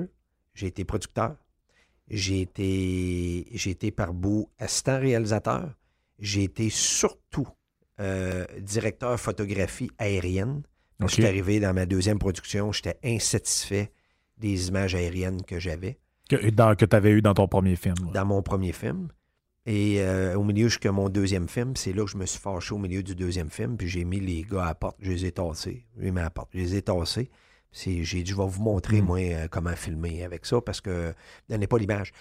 j'ai été producteur, j'ai été, j'ai été par bout assistant réalisateur, j'ai été surtout euh, directeur photographie aérienne. Quand OK. je suis arrivé dans ma deuxième production, j'étais insatisfait des images aériennes que j'avais Que, dans- que tu avais eu dans ton premier film. là. dans mon premier film. Et euh, au milieu, jusqu'à mon deuxième film, c'est là que je me suis fâché au milieu du deuxième film, puis j'ai mis les gars à la porte, je les ai tassés. Je les ai mis à la porte, je les ai tassés. J'ai dit, je vais vous montrer, Mm. moi, euh, comment filmer avec ça, parce que donnez pas l'image.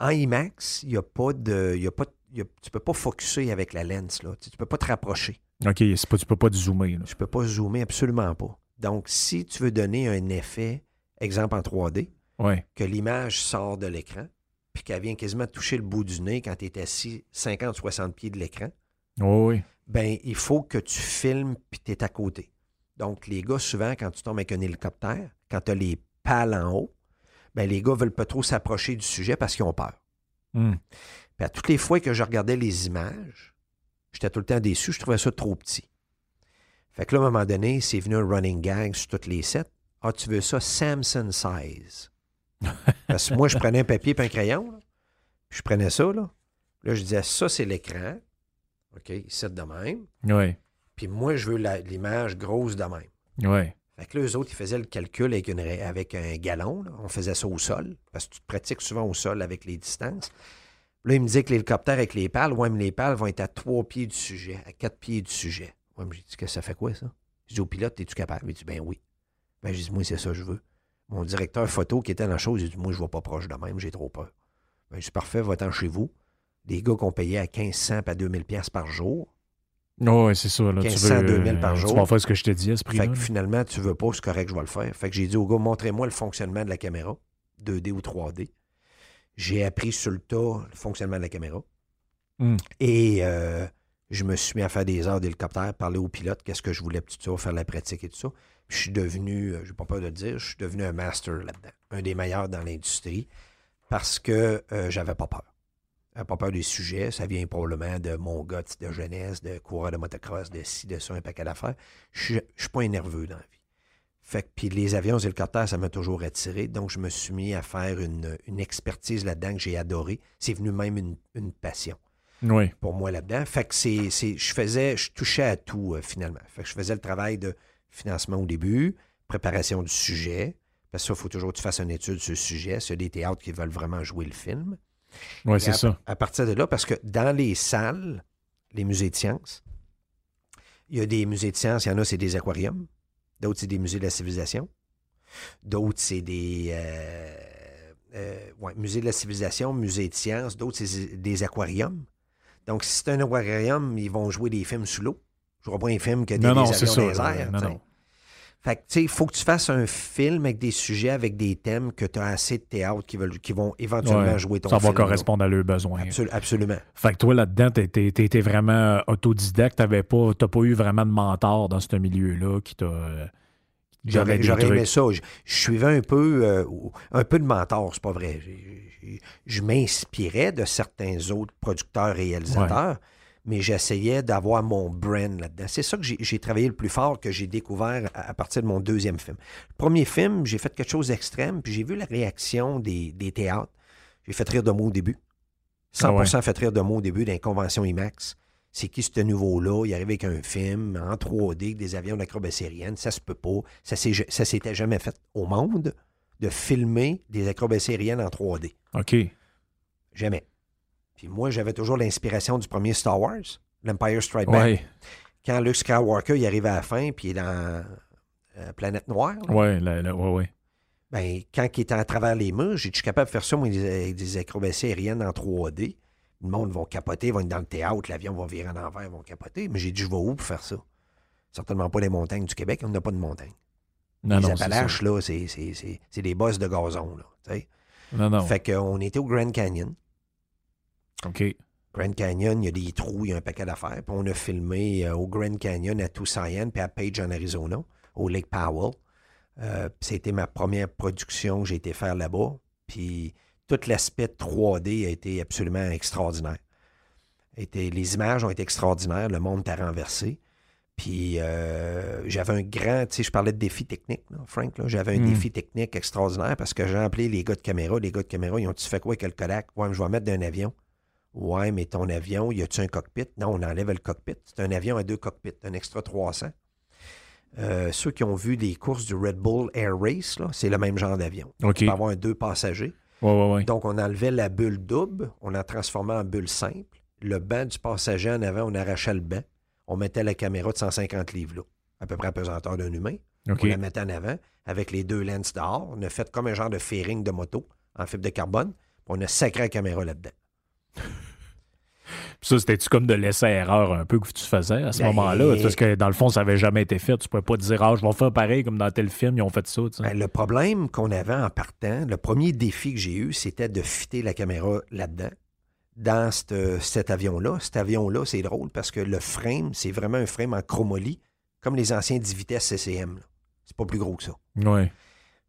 En IMAX, il n'y a pas de. Y a pas, a- tu peux pas focuser avec la lens, là. Tu, tu peux pas te rapprocher. OK, pas, tu peux pas te zoomer. là. Tu peux pas zoomer absolument pas. Donc, si tu veux donner un effet, exemple en 3D, Ouais. que l'image sort de l'écran, puis qu'elle vient quasiment toucher le bout du nez quand tu es assis 50-60 pieds de l'écran, Oui, oui. ben il faut que tu filmes puis tu es à côté. Donc, les gars, souvent, quand tu tombes avec un hélicoptère, quand tu as les pales en haut, ben les gars veulent pas trop s'approcher du sujet parce qu'ils ont peur. Hmm. Puis à toutes les fois que je regardais les images, j'étais tout le temps déçu, je trouvais ça trop petit. Fait que là, à un moment donné, c'est venu un running gag sur toutes les sets. Ah, tu veux ça Samson size? Parce que moi, je prenais un papier et un crayon, là, je prenais ça, là. Là, je disais, ça, c'est l'écran. OK, ici de même. Oui. Puis moi, je veux l'image grosse de même. Oui. Fait que là, eux autres, ils faisaient le calcul avec, une avec un galon. là. On faisait ça au sol, parce que tu te pratiques souvent au sol avec les distances. Là, ils me disaient que l'hélicoptère avec les pales, ouais, mais les pales vont être à trois pieds du sujet, à quatre pieds du sujet. Ouais, mais j'ai dit, que ça fait quoi, ça? J'ai dit au pilote, es-tu capable? Il dit, ben oui. Ben, j'ai dit, moi, c'est ça que je veux. Mon directeur photo qui était dans la chose, il dit, moi, je ne vais pas proche de même, j'ai trop peur. Ben, dit, parfait, va-t'en chez vous. Des gars qu'on payait à 1500 à 2000 pièces par jour. Oui, c'est ça. Là, tu 1500, veux, 2000 par euh, jour. Tu vas faire ce que je te dis à ce prix-là. Fait que finalement, tu veux pas, c'est correct, je vais le faire. Fait que j'ai dit au gars, montrez-moi le fonctionnement de la caméra, 2D ou 3D. J'ai appris sur le tas le fonctionnement de la caméra. Hmm. Et euh, Je me suis mis à faire des heures d'hélicoptère, parler au pilote, qu'est-ce que je voulais, tout ça, faire la pratique et tout ça. Puis je suis devenu, euh, j'ai pas peur de le dire, je suis devenu un master là-dedans, un des meilleurs dans l'industrie, parce que euh, j'avais pas peur. J'avais pas peur des sujets. Ça vient probablement de mon gars de jeunesse, de coureur de motocross, de ci, de ça, un paquet d'affaires. Je, je suis pas un nerveux dans la vie. Fait que, puis les avions hélicoptères, ça m'a toujours attiré. Donc, je me suis mis à faire une, expertise là-dedans que j'ai adoré. C'est venu même une passion Oui. pour moi là-dedans. Fait que c'est, c'est- je faisais, je touchais à tout euh, finalement. Fait que je faisais le travail de financement au début, préparation du sujet, parce que ça, il faut toujours que tu fasses une étude sur le sujet, sur des théâtres qui veulent vraiment jouer le film. Oui, c'est ça. À partir de là, parce que dans les salles, les musées de sciences, il y a des musées de sciences, il y en a, c'est des aquariums. D'autres, c'est des musées de la civilisation. D'autres, c'est des euh, euh, ouais, de la civilisation, musées de sciences. D'autres, c'est des aquariums. Donc, si c'est un aquarium, ils vont jouer des films sous l'eau. Je ne vois pas un film que des, Non, non, des c'est avions ça. dans les là. airs, Non, tu non. Fait que, tu sais, il faut que tu fasses un film avec des sujets, avec des thèmes que tu as assez de théâtre qui, veulent, qui vont éventuellement Ouais, jouer ton ça film. va là. correspondre à leurs besoins. Absol- absolument. Fait que toi, là-dedans, t'es- t'étais vraiment autodidacte. T'avais pas, t'as pas eu vraiment de mentor dans ce milieu-là qui t'a. euh, J'aurais aimé ça. Je, je suivais un peu, euh, un peu de mentor, c'est pas vrai. Je m'inspirais de certains autres producteurs réalisateurs, mais j'essayais d'avoir mon brand là-dedans. C'est ça que j'ai travaillé le plus fort, que j'ai découvert à, à partir de mon deuxième film. Le premier film, j'ai fait quelque chose d'extrême, puis j'ai vu la réaction des, des théâtres. J'ai fait rire de moi au début. 100% fait rire de moi au début d'une convention IMAX. C'est qui ce nouveau-là? Il arrive avec un film en 3D, avec des avions d'acrobatie aérienne. Ça se peut pas. Ça s'était jamais fait au monde de filmer des acrobaties aériennes en 3D. OK. Jamais. Puis moi, j'avais toujours l'inspiration du premier Star Wars, l'Empire Strike Back. Ouais. Quand Luke Skywalker il arrive à la fin, puis il est dans euh, Planète Noire, là, ouais, ouais. ben, quand il était à travers les murs, j'ai dit, capable de faire ça, moi, des, avec des acrobaties aériennes en 3D. Le monde va capoter, vont être dans le théâtre, l'avion va virer en envers, ils vont capoter. Mais j'ai dit, je vais où pour faire ça? Certainement pas les montagnes du Québec, on n'a pas de montagnes. Non, les non, c'est Appalaches, là, c'est, des bosses de gazon, là. Non, non. Fait qu'on était au Grand Canyon. OK. Grand Canyon, il y a des trous, il y a un paquet d'affaires. Puis on a filmé euh, au Grand Canyon, à Tucson, puis à Page, en Arizona, au Lake Powell. Euh, C'était ma première production que j'ai été faire là-bas. Puis tout l'aspect 3D a été absolument extraordinaire. Était, les images ont été extraordinaires, le monde t'a renversé. Puis euh, j'avais un grand, tu sais, je parlais de défi technique, là, Frank, là. j'avais un Mm. défi technique extraordinaire parce que j'ai appelé les gars de caméra. Les gars de caméra, ils ont-tu fait quoi avec le Kodak? Ouais, mais je vais mettre d'un avion. Ouais, mais ton avion, y a-tu un cockpit? Non, on enlève le cockpit. C'est un avion à deux cockpits, un extra 300. Euh, ceux qui ont vu les courses du Red Bull Air Race, là, c'est le même genre d'avion. OK. Tu peux avoir un deux passagers. Ouais, ouais, ouais. Donc, on enlevait la bulle double, on la transformait en bulle simple. Le banc du passager en avant, on arrachait le banc. On mettait la caméra de 150 livres là, à peu près à pesanteur d'un humain. On la mettait en avant avec les deux lenses dehors. On a fait comme un genre de fairing de moto en fibre de carbone. On a sacré la caméra là-dedans. Ça, c'était-tu comme de l'essai-erreur un peu que tu faisais à ce Ben- moment-là? Parce que dans le fond, ça n'avait jamais été fait. Tu pouvais pas te dire, ah, je vais faire pareil comme dans tel film, ils ont fait ça. Ben, le problème qu'on avait en partant, le premier défi que j'ai eu, c'était de fitter la caméra là-dedans, dans cet avion-là. Cet avion-là, c'est drôle parce que le frame, c'est vraiment un frame en chromolie, comme les anciens 10 vitesses CCM. C'est pas plus gros que ça. Ouais.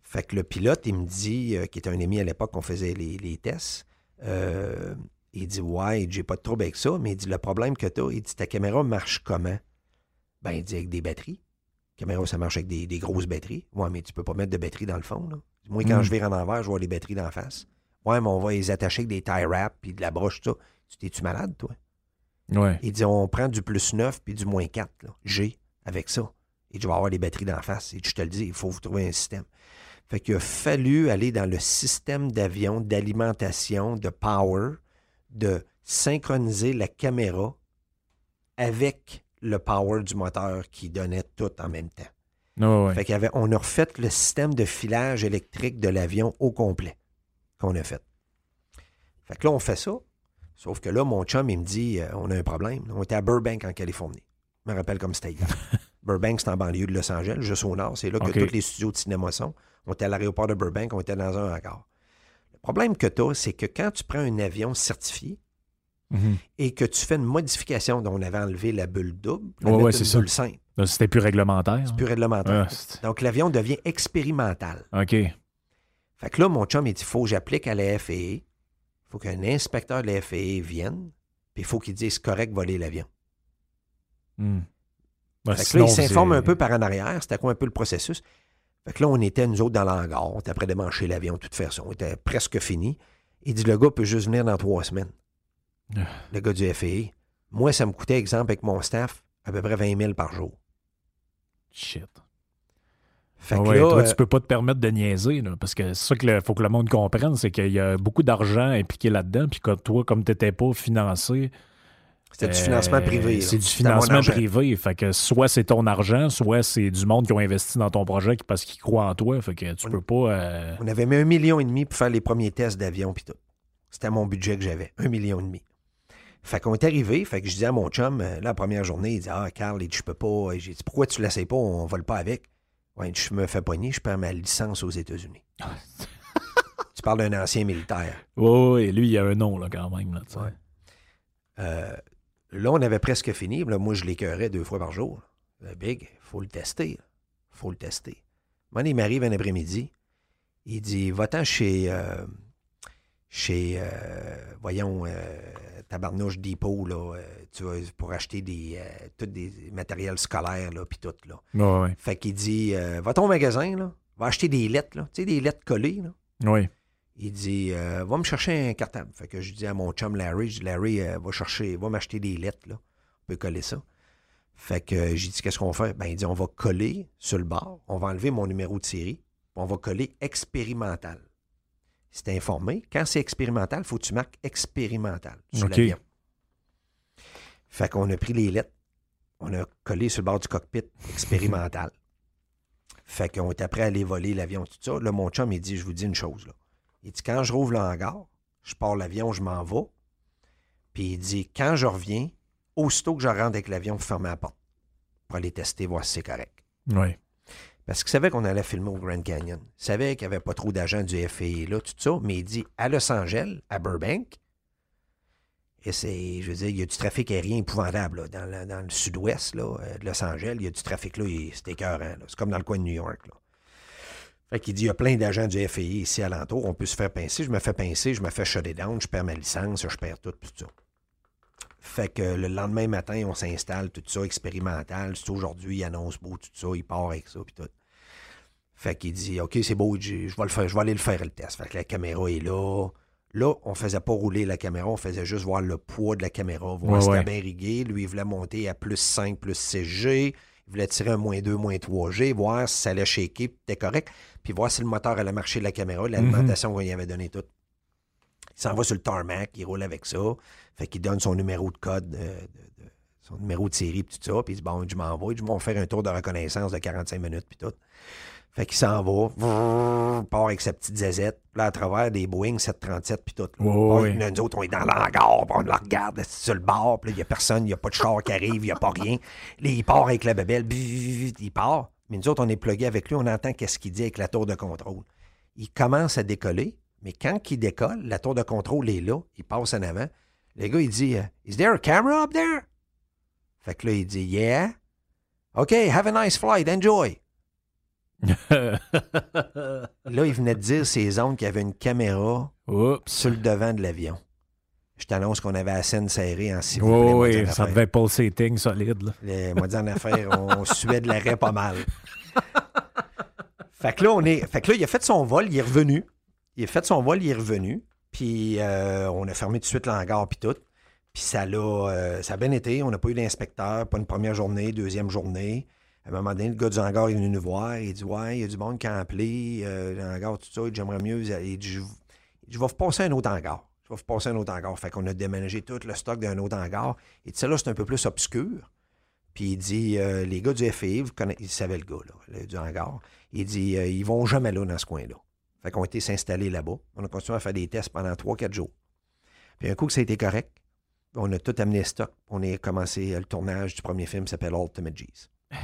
Fait que le pilote, il me dit, euh, qui était un ami à l'époque, qu'on faisait les, les tests, euh, il dit Ouais, j'ai pas de trouble avec ça, mais il dit Le problème que tu as, il dit Ta caméra marche comment Ben, il dit Avec des batteries. La caméra, ça marche avec des, des grosses batteries. Ouais, mais tu peux pas mettre de batterie dans le fond. Là. Moi, quand Mm. je vire en envers, je vois les batteries d'en face. Ouais, mais on va les attacher avec des tie wraps puis de la broche, tout ça. Tu T'es-tu malade, toi? Ouais. il dit on prend du plus 9 puis du moins 4, là, G, avec ça. Et je vais avoir les batteries d'en face. Et je te le dis, il faut vous trouver un système. Fait qu'il a fallu aller dans le système d'avion, d'alimentation, de power, de synchroniser la caméra avec le power du moteur qui donnait tout en même temps. Ouais, ouais. Fait qu'il y avait, on a refait le système de filage électrique de l'avion au complet qu'on a fait. Fait que là, on fait ça. Sauf que là, mon chum, il me dit euh, on a un problème. On était à Burbank, en Californie. Je me rappelle comme c'était hier. Burbank, c'est en banlieue de Los Angeles, juste au nord. C'est là que tous les studios de cinéma sont. On était à l'aéroport de Burbank, on était dans un hangar. Le problème que tu as, c'est que quand tu prends un avion certifié, Mhm. et que tu fais une modification dont on avait enlevé la bulle double, Ouais, ouais, ça. bulle simple, C'était plus réglementaire. c'est plus réglementaire. Ah, Donc, l'avion devient expérimental. OK. Fait que là, mon chum, il dit, faut que j'applique à la FAA. Il faut qu'un inspecteur de la FAA vienne, puis il faut qu'il dise, c'est correct, voler l'avion. Hmm. Ben, Fait que là, il s'informe un peu par en arrière. C'était quoi un peu le processus? Fait que là, on était, nous autres, dans l'hangar. On était près de mancher l'avion, de toute façon. On était presque fini. Il dit, le gars peut juste venir dans trois semaines. Ah. Le gars du FAA. Moi, ça me coûtait, exemple, avec mon staff, à peu près 20 000 par jour. Shit. Fait que là, toi, euh, tu peux pas te permettre de niaiser, là, parce que c'est ça qu'il faut que le monde comprenne, c'est qu'il y a beaucoup d'argent impliqué là-dedans, puis que toi, comme tu n'étais pas financé... c'était du euh, financement privé. là. C'est du financement privé. Fait que soit c'est ton argent, soit c'est du monde qui ont investi dans ton projet parce qu'ils croient en toi. Fait que tu On- peux pas... euh, On avait mis un million et demi pour faire les premiers tests d'avion puis tout. C'était mon budget que j'avais, un million et demi. Fait qu'on est arrivé, fait que je disais à mon chum, euh, là, la première journée, il dit Ah, Carl, je peux pas. J'ai dit Pourquoi tu ne l'essayes pas, on vole pas avec? Ouais, je me fais pogner, je perds ma licence aux États-Unis. tu parles d'un ancien militaire. Ouais, ouais, lui, il a un nom, là, quand même. Là. Ouais. Euh, là, on avait presque fini. Là, moi, je l'écœurais deux fois par jour. Le big, faut le tester. faut le tester. Moi, il m'arrive un après-midi. Il dit Va-t'en chez. euh, chez. euh, voyons, euh, Tabarnouche Depot, là, euh, tu vas, pour acheter des, tout des matériels scolaires, là, puis tout, là. Ouais. Fait qu'il dit Va ton magasin, là, va acheter des lettres, là. Tu sais, des lettres collées, là. Ouais. Il dit euh, Va me chercher un cartable. Fait que je dis à mon chum Larry, je dis Larry, euh, va chercher, va m'acheter des lettres, là. On peut coller ça. Fait que euh, j'ai dit Qu'est-ce qu'on fait? Ben, il dit On va coller sur le bord, on va enlever mon numéro de série, on va coller expérimental. C'est informé. Quand c'est expérimental, il faut que tu marques expérimental sur OK. l'avion. Fait qu'on a pris les lettres, on a collé sur le bord du cockpit expérimental. fait qu'on était prêt à aller voler l'avion, tout ça. Là, mon chum, il dit Je vous dis une chose, là. Il dit Quand je rouvre le hangar, je pars l'avion, je m'en vais. Puis il dit Quand je reviens, aussitôt que je rentre avec l'avion, vous fermez la porte pour aller tester, voir si c'est correct. Ouais. Parce qu'il savait qu'on allait filmer au Grand Canyon. Il savait qu'il n'y avait pas trop d'agents du FAA là, tout ça, mais il dit à Los Angeles, à Burbank, et c'est, je veux dire, il y a du trafic aérien épouvantable dans, le- sud-ouest euh, de Los Angeles. Il y a du trafic là, c'est écœurant. C'est comme dans le coin de New York. Là. Fait qu'il dit, il y a plein d'agents du FAA ici alentour. On peut se faire pincer. Je me fais pincer, je me fais shutter down, je perds ma licence, je perds tout, tout ça. Fait que le lendemain matin, on s'installe, tout ça, expérimental. C'est aujourd'hui, il annonce beau, tout ça, il part avec ça, puis tout. Fait qu'il dit, OK, c'est beau, je je vais, le faire, je vais aller le faire, le test. Fait que la caméra est là. Là, on faisait pas rouler la caméra, on faisait juste voir le poids de la caméra, voir Ouais, si ouais. c'était bien rigué. Lui, il voulait monter à plus 5, plus 6G. Il voulait tirer un moins 2, moins 3G, voir si ça allait shaker, puis c'était correct. Puis voir si le moteur allait marcher de la caméra, l'alimentation qu'on y avait donné toute. Il s'en va sur le tarmac, il roule avec ça. Fait qu'il donne son numéro de code, euh, de- de- son numéro de série, puis tout ça. Puis il dit, bon, je m'en vais. Je vais faire un tour de reconnaissance de 45 minutes, puis tout. Fait qu'il s'en va, part avec sa petite zazette, puis là, à travers des Boeing 737, puis tout. Part- ouais. Nous, autres, on est dans l'hangar, on le regarde là, sur le bord, puis là, il n'y a personne, il n'y a pas de char qui arrive, il n'y a pas rien. Là, il part avec la babelle, bzzz, il part. Mais nous autres, on est plugués avec lui, on entend qu'est-ce qu'il dit avec la tour de contrôle. Il commence à décoller, mais quand il décolle, la tour de contrôle est là, il passe en avant. Le gars, il dit euh, Is there a camera up there? Fait que là, il dit Yeah. OK, have a nice flight, enjoy. Là, il venait de dire ses oncles qu'il y avait une caméra Oups. sur le devant de l'avion. Je t'annonce qu'on avait la scène serrée en ouais, dire en ça devait pulsating solide. Là. Les- Moi, en affaire, on suait de l'arrêt pas mal. Fait que là, on est. Fait que là, il a fait son vol, il est revenu. Il a fait son vol, il est revenu. Puis euh, on a fermé tout de suite l'hangar puis tout. Puis ça l'a, euh, ça a bien été. On n'a pas eu d'inspecteur, pas une première journée, deuxième journée. À un moment donné, le gars du hangar est venu nous voir. Il dit Ouais, il y a du monde qui a appelé, euh, tout ça. Il J'aimerais mieux. Il dit Je vais vous passer un autre hangar. Je vais vous passer un autre hangar. Fait qu'on a déménagé tout le stock d'un autre hangar. Il dit Celle-là, c'est un peu plus obscur. Puis il dit euh, Les gars du FAA, vous connaissez, il savait le gars, là, du hangar. Il dit Ils vont jamais là dans ce coin-là. Fait qu'on a été s'installer là-bas. On a continué à faire des tests pendant 3-4 jours. Puis un coup que ça a été correct, on a tout amené stock. On a commencé euh, le tournage du premier film qui s'appelle Ultimate G's.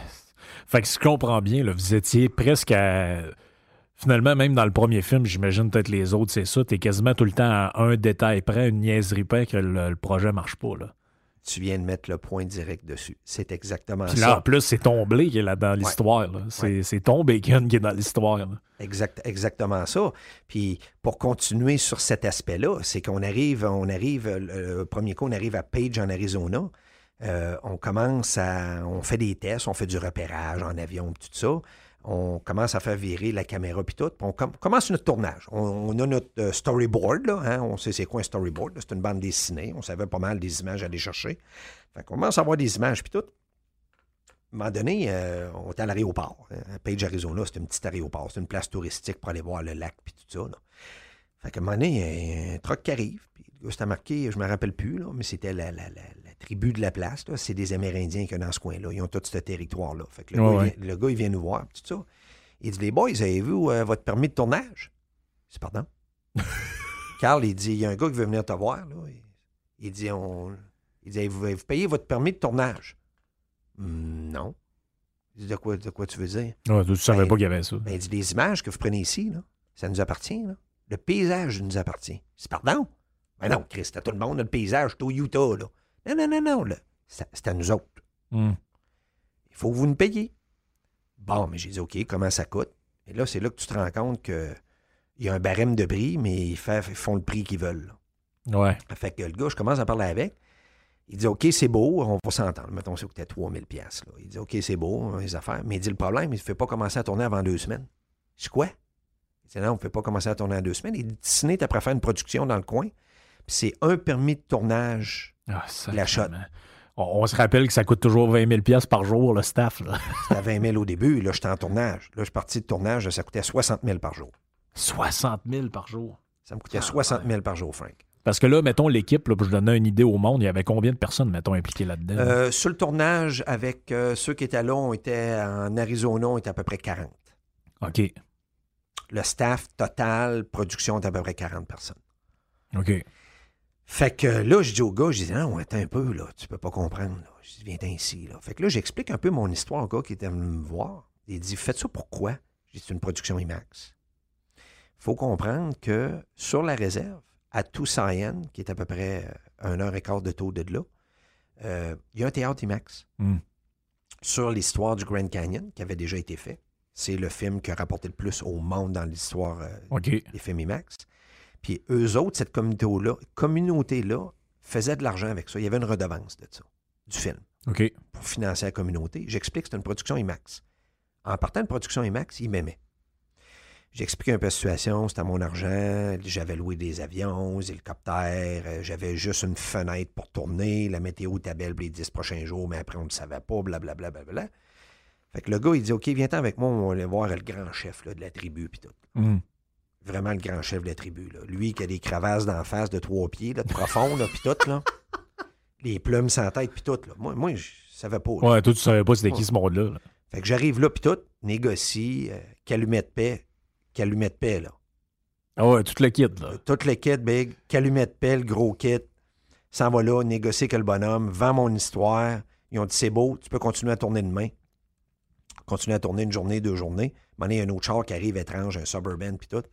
Fait que si je comprends bien, vous étiez presque à Finalement, même dans le premier film, j'imagine peut-être les autres, c'est ça. T'es quasiment tout le temps à un détail près, une niaiserie près que le, projet marche pas. Là. Tu viens de mettre le point direct dessus. C'est exactement Puis là, en plus, c'est ton blé qui est là dans l'histoire. C'est ton bacon qui est dans l'histoire. Exact, exactement ça. Puis pour continuer sur cet aspect-là, c'est qu'on arrive, on arrive, le premier coup, on arrive à Page en Arizona. Euh, on commence à. On fait des tests, on fait du repérage en avion, tout ça on commence à faire virer la caméra puis tout. on commence notre tournage. On, a notre euh, storyboard, là, hein. on sait c'est quoi un storyboard. C'est une bande dessinée. On savait pas mal des images à aller chercher. Fait qu'on commence à avoir des images puis tout. À un moment donné, euh, on est à l'aéroport. Hein. Page, Arizona, c'est un petit aéroport. C'est une place touristique pour aller voir le lac puis tout ça. Fait qu'à un moment donné, il y a un truck qui arrive. Puis c'était marqué, je me rappelle plus, là, mais c'était la, tribu de la place. C'est des Amérindiens qui sont dans ce coin-là. Ils ont tout ce territoire-là. Fait que le, gars, il vient, nous voir, tout ça. Il dit Les boys, avez-vous euh, votre permis de tournage? C'est pardon? Carl, il dit Il y a un gars qui veut venir te voir. Là. Il dit on, Il dit vous, payez votre permis de tournage? Hum, Non. Il dit De quoi, de quoi tu veux dire? Tu tu savais ben, pas qu'il y avait ça. Ben, il dit Les images que vous prenez ici, là, ça nous appartient. Là. Le paysage nous appartient. C'est pardon? Mais ben non, Chris, tout le monde, le paysage, au Utah. Là. Non, non, non, non. C'est à nous autres. Hmm. Il faut que vous nous payiez. Bon, mais j'ai dit, OK, comment ça coûte? Et là, c'est là que tu te rends compte qu'il y a un barème de prix, mais ils, font le prix qu'ils veulent. Ouais. Fait que le gars, je commence à parler avec. Il dit, OK, c'est beau, on va s'entendre. Mettons, c'est coûtait 3000 pièces. Il dit, OK, c'est beau, les affaires. Mais il dit, le problème, il ne fait pas commencer à tourner avant deux semaines. Dis, quoi? Il dit, non, on ne fait pas commencer à tourner en deux semaines. Il dit, Disney, tu après faire une production dans le coin. Puis c'est un permis de tournage ah, la On, se rappelle que ça coûte toujours 20 000 par jour, le staff. C'était 20 000 au début. Là, j'étais en tournage. Là, je suis parti de tournage. Ça coûtait 60 000 par jour. 60 000 par jour? Ça me coûtait 60 000 par jour, Frank. Parce que là, mettons, l'équipe, pour je donner une idée au monde, il y avait combien de personnes, mettons, impliquées là-dedans? Euh, sur le tournage, avec euh, ceux qui étaient là, on était en Arizona, on était à peu près 40. OK. Le staff total, production, était à peu près 40 personnes. OK. Fait que là, je dis au gars, je dis, non, attends un peu, là, tu peux pas comprendre. Je dis, viens ici. Là. Fait que là, j'explique un peu mon histoire au gars qui était venu me voir. Il dit, faites ça pourquoi? J'ai c'est une production IMAX. Il faut comprendre que sur la réserve, à Toussaint, qui est à peu près euh, un heure et quart de taux de là, euh, il y a un théâtre IMAX hmm. sur l'histoire du Grand Canyon qui avait déjà été fait. C'est le film qui a rapporté le plus au monde dans l'histoire euh, des films IMAX. Puis eux autres, cette communauté-là, communauté-là faisait de l'argent avec ça. Il y avait une redevance de ça, du film. OK. Pour financer la communauté. J'explique que c'est une production IMAX. En partant de production IMAX, ils m'aimaient. J'explique un peu la situation, c'était mon argent, j'avais loué des avions, des hélicoptères, euh, j'avais juste une fenêtre pour tourner, la météo était belle les dix prochains jours, mais après on ne savait pas, blablabla. Bla, bla, bla, Fait que le gars, il dit OK, viens-t'en avec moi, on va aller voir le grand chef de la tribu, puis tout. Hmm vraiment le grand chef de la tribu. Là. Lui qui a des crevasses d'en face de trois pieds, là, de profond, puis tout, là. Les plumes sans tête, puis tout. Là. Moi, moi, je savais pas. Ouais, toi, tu savais pas c'était qui ce monde-là. Fait que j'arrive là, puis tout, négocie, euh, calumet de paix, calumet de paix, là. Ah ouais, tout le kit, là. tout le kit, big, calumet de paix, le gros kit. S'en va là, négocier avec le bonhomme, vend mon histoire. Ils ont dit, c'est beau, tu peux continuer à tourner demain. Continuer à tourner une journée, deux journées. il y a un autre char qui arrive étrange, un Suburban, puis tout.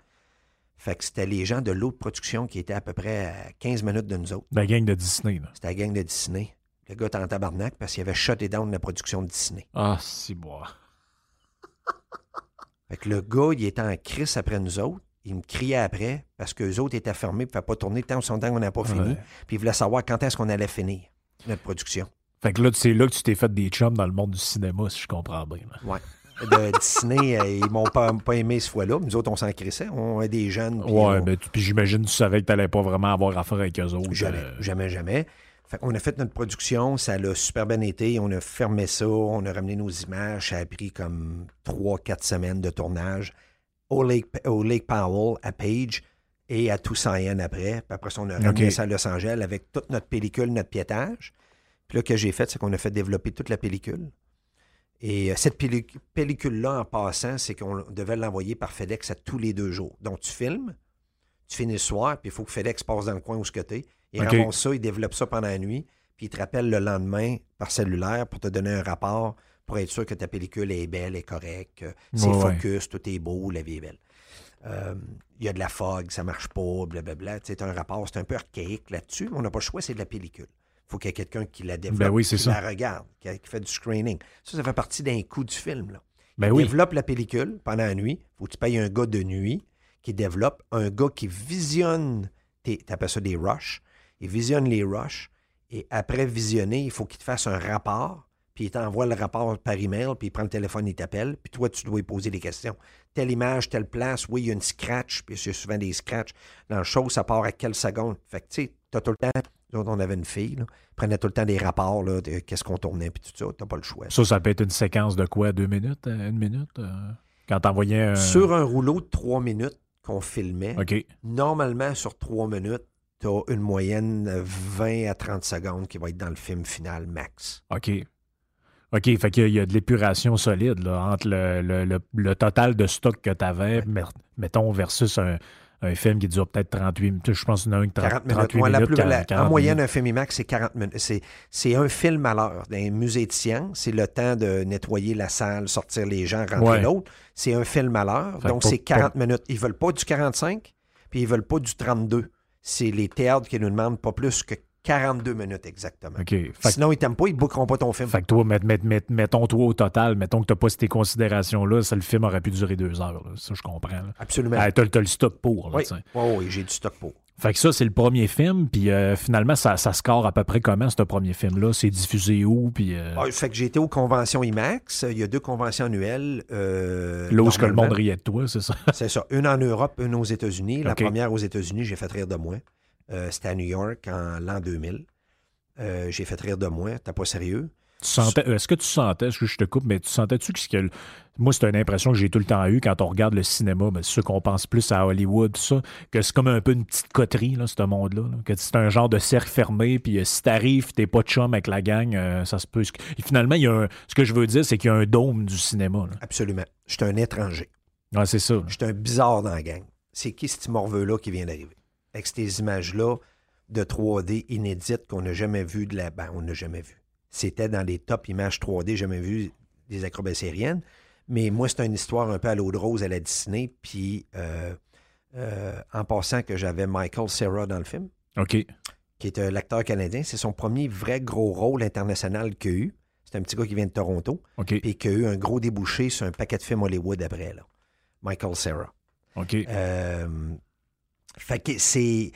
Fait que c'était les gens de l'autre production qui étaient à peu près à 15 minutes de nous autres. La gang de Disney, là. C'était la gang de Disney. Le gars était en tabarnak parce qu'il avait shut down la production de Disney. Ah, si bois. Fait que le gars, il était en crise après nous autres. Il me criait après parce qu'eux autres étaient fermés et ne pas tourner tant son temps qu'on n'a pas fini. Puis il voulait savoir quand est-ce qu'on allait finir notre production. Fait que là, c'est là que tu t'es fait des chums dans le monde du cinéma, si je comprends bien. Ouais de Disney, euh, ils m'ont pas, pas aimé ce fois-là. Nous autres, on s'en crissait. On est des jeunes. ouais, mais puis j'imagine que tu savais que tu n'allais pas vraiment avoir affaire avec eux autres. Jamais, euh. jamais, jamais. on a fait notre production, ça a super bien été. On a fermé ça, on a ramené nos images. Ça a pris comme trois, quatre semaines de tournage au Lake, au Lake Powell, à Page et à Toussaint après. Puis après ça, on a ramené ça à Los Angeles avec toute notre pellicule, notre piétage. Puis là, ce que j'ai fait, c'est qu'on a fait développer toute la pellicule. Et euh, cette pellicule-là, en passant, c'est qu'on devait l'envoyer par FedEx à tous les deux jours. Donc, tu filmes, tu finis le soir, puis il faut que FedEx passe dans le coin où ce côté. Il ramasse ça, il développe ça pendant la nuit, puis il te rappelle le lendemain par cellulaire pour te donner un rapport pour être sûr que ta pellicule est belle, est correcte, que c'est Ouais, ouais. focus, tout est beau, la vie est belle. Euh, Il y a de la fog, ça marche pas, blablabla. T'as un rapport, c'est un peu archaïque là-dessus, mais on n'a pas le choix, c'est de la pellicule. Il faut qu'il y ait quelqu'un qui la développe, Ben oui, c'est qui ça. la regarde, qui, qui fait du screening. Ça, ça fait partie d'un coup du film. Là. Ben oui. Développe la pellicule pendant la nuit. faut que tu payes un gars de nuit qui développe, un gars qui visionne, tes- t'appelles ça des rushs, il visionne les rushs, et après visionner, il faut qu'il te fasse un rapport, puis il t'envoie le rapport par email, puis il prend le téléphone, il t'appelle, puis toi, tu dois lui poser des questions. Telle image, telle place, oui, il y a une scratch, puis il y a souvent des scratchs. Dans le show, ça part à quelle seconde? Fait que, tu sais, t'as tout le temps, on avait une fille, là, prenait tout le temps des rapports, là, de qu'est-ce qu'on tournait, puis tout ça, t'as pas le choix. Ça, ça peut être une séquence de quoi? Deux minutes? euh, Une minute? euh, Quand t'envoyais un... Sur un rouleau de trois minutes qu'on filmait, normalement, sur trois minutes, tu as une moyenne de 20 à 30 secondes qui va être dans le film final max. OK. OK, fait qu'il y a de l'épuration solide là, entre le, le- le- le total de stock que tu avais, mettons, versus un, un film qui dure peut-être 38 minutes. Je pense qu'il y en a un qui 40 30, minutes. 38 Ouais, la minutes. plus- la- 40 en moyenne, minutes. un film IMAX, c'est 40 minutes. C'est, un film à l'heure. Dans un musée de science, c'est le temps de nettoyer la salle, sortir les gens, rentrer Ouais. l'autre. C'est un film à l'heure. Donc, c'est 40 minutes. Ils veulent pas du 45, puis ils veulent pas du 32. C'est les théâtres qui nous demandent pas plus que 42 minutes exactement. Sinon, ils t'aiment pas, ils ne bookeront pas ton film. fait que toi, met- met- met- mettons toi au total, mettons que tu n'as pas ces considérations-là, ça, le film aurait pu durer deux heures. là. Ça, je comprends. là. Absolument. Ah, t'as, t'as le stock pour. là, oui, sais. oui, j'ai du stock pour. Fait que ça, c'est le premier film. Puis euh, finalement, ça, ça score à peu près comment, ce premier film-là? C'est diffusé où? Puis euh, Ah, fait que j'ai été aux conventions IMAX. Il y a deux conventions annuelles. euh, là où est-ce que le monde riait de toi, c'est ça? C'est ça. Une en Europe, une aux États-Unis. La première aux États-Unis, j'ai fait rire de moi. Euh, C'était à New York en l'an 2000. Euh, j'ai fait rire de moi. T'es pas sérieux? Tu sentais, est-ce que tu sentais, est-ce que je te coupe, mais tu sentais-tu que, ce que- moi, c'est une impression que j'ai tout le temps eu quand on regarde le cinéma, mais c'est sûr qu'on pense plus à Hollywood, tout ça, que c'est comme un peu une petite coterie, là, ce monde-là, là. que c'est un genre de cercle fermé, puis euh, si t'arrives, t'es pas de chum avec la gang, euh, ça se peut. Et finalement, il y a un- ce que je veux dire, c'est qu'il y a un dôme du cinéma. là. Absolument. Je suis un étranger. Ouais, c'est ça. Je suis un bizarre dans la gang. C'est qui ce petit morveux-là qui vient d'arriver? Avec ces images-là de 3D inédites qu'on n'a jamais vues de la. Ben, on n'a jamais vu. C'était dans les top images 3D, jamais vu des acrobaties aériennes. Mais moi, c'est une histoire un peu à l'eau de rose à la Disney. Puis, euh, euh, en passant que j'avais Michael Cera dans le film, OK. qui est euh, l'acteur canadien. C'est son premier vrai gros rôle international qu'il a eu. C'est un petit gars qui vient de Toronto. OK. Puis qui a eu un gros débouché sur un paquet de films Hollywood après, là. Michael Cera. OK. Fait que c'est.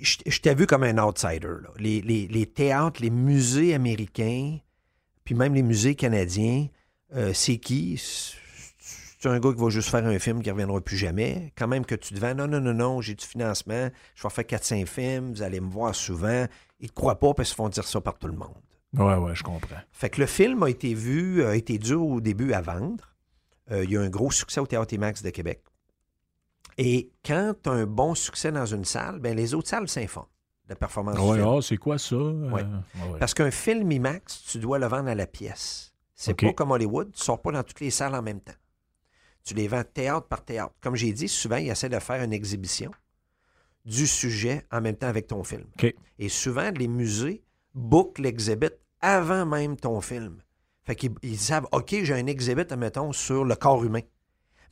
Je je t'ai vu comme un outsider. là. Les, les- les théâtres, les musées américains, puis même les musées canadiens, euh, c'est qui? C'est un gars qui va juste faire un film qui ne reviendra plus jamais. Quand même que tu te vends, non, non, non, non, j'ai du financement, je vais faire 4-5 films, vous allez me voir souvent. Ils ne croient pas parce qu'ils font dire ça par tout le monde. Ouais, ouais, je comprends. Fait que le film a été vu, a été dur au début à vendre. Euh, il y a eu un gros succès au Théâtre IMAX de Québec. Et quand tu as un bon succès dans une salle, ben les autres salles s'informent de la performance Ouais, film. ah, c'est quoi ça? Euh, Ouais. Parce qu'un film IMAX, tu dois le vendre à la pièce. C'est pas comme Hollywood, tu ne sors pas dans toutes les salles en même temps. Tu les vends théâtre par théâtre. Comme j'ai dit, souvent, ils essaient de faire une exhibition du sujet en même temps avec ton film. Et souvent, les musées bookent l'exhibit avant même ton film. Fait qu'ils ils savent, OK, j'ai un exhibit, admettons, sur le corps humain.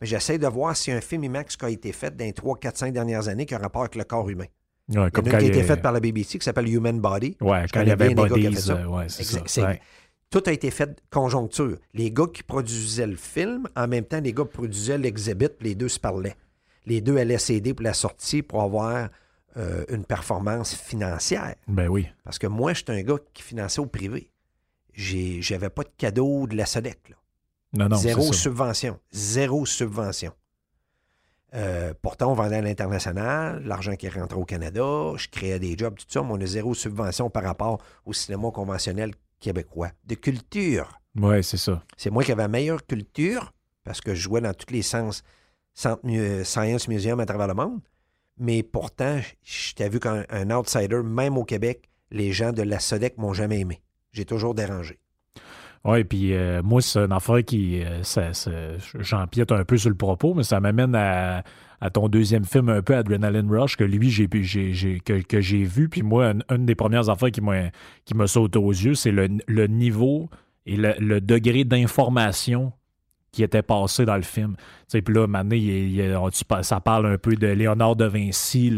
Mais j'essaie de voir si un film IMAX qui a été fait dans les 3, 4, 5 dernières années qui a rapport avec le corps humain. Ouais, Il y en a comme un quand qui a été a- fait par la BBC qui s'appelle Human Body. Ouais, Je quand il y avait Bodies, ça. euh, ouais, Exact, ça. Ouais. Tout a été fait conjoncture. Les gars qui produisaient le film, en même temps, les gars qui produisaient l'exhibit, les deux se parlaient. Les deux allaient s'aider pour la sortie pour avoir euh, une performance financière. Ben oui. Parce que moi, j'étais un gars qui finançait au privé. J'avais pas de cadeau de la SODEC. Là. Non, non, Zéro c'est ça. subvention. Zéro subvention. Euh, pourtant, on vendait à l'international, l'argent qui rentrait au Canada, je créais des jobs, tout ça, mais on a zéro subvention par rapport au cinéma conventionnel québécois. De culture. Ouais, c'est ça. C'est moi qui avais la meilleure culture parce que je jouais dans tous les sens Science Museum à travers le monde. Mais pourtant, je t'ai vu qu'un un outsider, même au Québec, les gens de la SODEC m'ont jamais aimé. J'ai toujours dérangé. Oui, puis euh, moi, c'est une affaire qui. euh, J'empiète un peu sur le propos, mais ça m'amène à, ton deuxième film, un peu Adrenaline Rush, que lui, j'ai, que, j'ai vu. Puis moi, une, des premières affaires qui m'a, qui m'a sauté aux yeux, c'est le niveau et le, degré d'information qui était passé dans le film. Puis là, maintenant, ça parle un peu de Léonard de Vinci.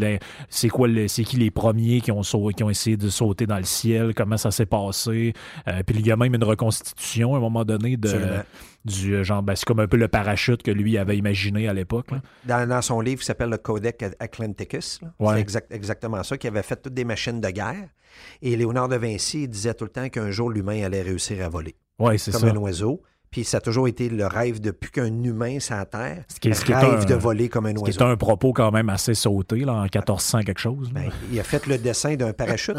C'est quoi c'est qui les premiers qui ont, qui ont essayé de sauter dans le ciel, comment ça s'est passé. Euh, puis il y a même une reconstitution à un moment donné de, du euh, genre, ben, c'est comme un peu le parachute que lui avait imaginé à l'époque. Dans, son livre qui s'appelle le Codex Atlanticus, c'est exactement ça, qui avait fait toutes des machines de guerre. Et Léonard de Vinci disait tout le temps qu'un jour l'humain allait réussir à voler. Ouais, c'est comme un oiseau. Puis ça a toujours été le rêve depuis qu'un humain sur la Terre ce qui, rêve de voler comme un oiseau. Ce qui est un propos quand même assez sauté, là, en 1400 quelque chose. Ben, il a fait le dessin d'un parachute.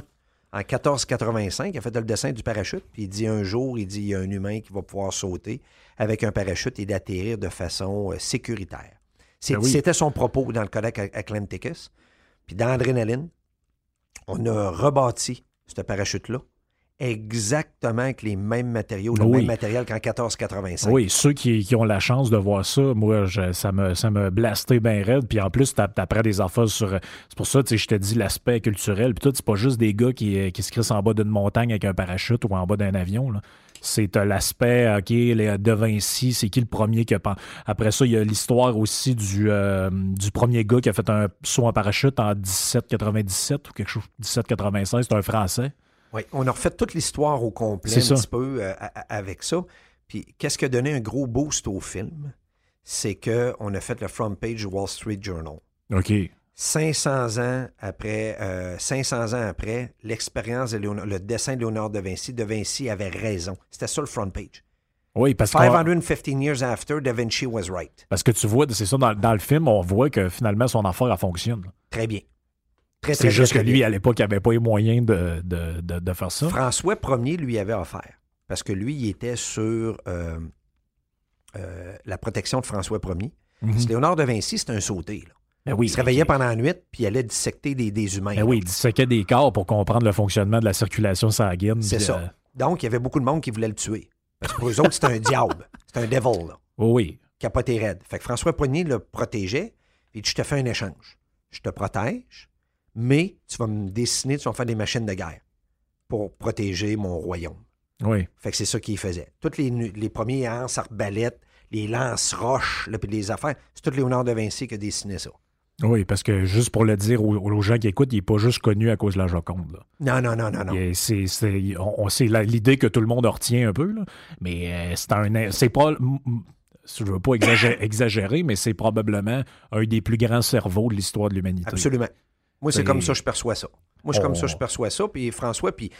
en 1485, il a fait le dessin du parachute. Puis il dit un jour, il dit il y a un humain qui va pouvoir sauter avec un parachute et d'atterrir de façon euh, sécuritaire. Ben c'était son propos dans le Codex Atlanticus. Puis dans Adrénaline, on a rebâti ce parachute-là exactement avec les mêmes matériaux, le même matériel qu'en 1485. Oui, ceux qui, ont la chance de voir ça, moi, ça me ça me blasté bien raide. Puis en plus, t'apprends des affaires sur. C'est pour ça, tu sais, je te dis l'aspect culturel. Puis tout, c'est pas juste des gars qui, qui se crissent en bas d'une montagne avec un parachute ou en bas d'un avion. c'est l'aspect, OK, les De Vinci, c'est qui le premier qui a... Après ça, il y a l'histoire aussi du, euh, du premier gars qui a fait un saut en parachute en 1797 ou quelque chose, 1796, c'est un Français. Oui, on a refait toute l'histoire au complet un petit peu euh, avec ça. Puis qu'est-ce qui a donné un gros boost au film? C'est qu'on a fait le front page du Wall Street Journal. OK. 500 ans après, 500 euh, ans après, l'expérience de le dessin de Léonard de Vinci, de Vinci avait raison. C'était ça le front page. Oui, parce que. 515 years after, Da Vinci was right. Parce que tu vois, c'est ça, dans, dans, le film, on voit que finalement son affaire, elle fonctionne. Très bien. C'est juste que lui, à l'époque, il n'avait pas les moyens de, de, faire ça. François Ier lui avait offert. Parce que lui, il était sur euh, euh, la protection de François Ier. Mm Léonard de Vinci, c'était un sauté. Ben oui, il se réveillait pendant la nuit, puis il allait dissecter des, humains. Ben oui, il disséquait des corps pour comprendre le fonctionnement de la circulation sanguine. C'est ça. Euh, Donc, il y avait beaucoup de monde qui voulait le tuer. Parce que pour eux autres, c'était un diable. C'était un devil. Là, oui. Capoté raide. Fait que François Ier le protégeait, puis je te fais un échange. Je te protège, mais tu vas me dessiner, tu vas me faire des machines de guerre pour protéger mon royaume. Oui. Fait que c'est ça qu'il faisait. Toutes les, les premiers lance arbalètes, les lance-roches, puis les affaires, c'est tout Léonard de Vinci qui a dessiné ça. Oui, parce que juste pour le dire aux, gens qui écoutent, il n'est pas juste connu à cause de la Joconde. Non, non, non, non, non. C'est, on, c'est l'idée que tout le monde retient un peu, mais euh, c'est un. C'est pas. Je ne veux pas exagérer, mais c'est probablement un des plus grands cerveaux de l'histoire de l'humanité. Absolument. Moi, c'est comme ça que je perçois ça. Moi, c'est comme ça que je perçois ça. Puis François, puis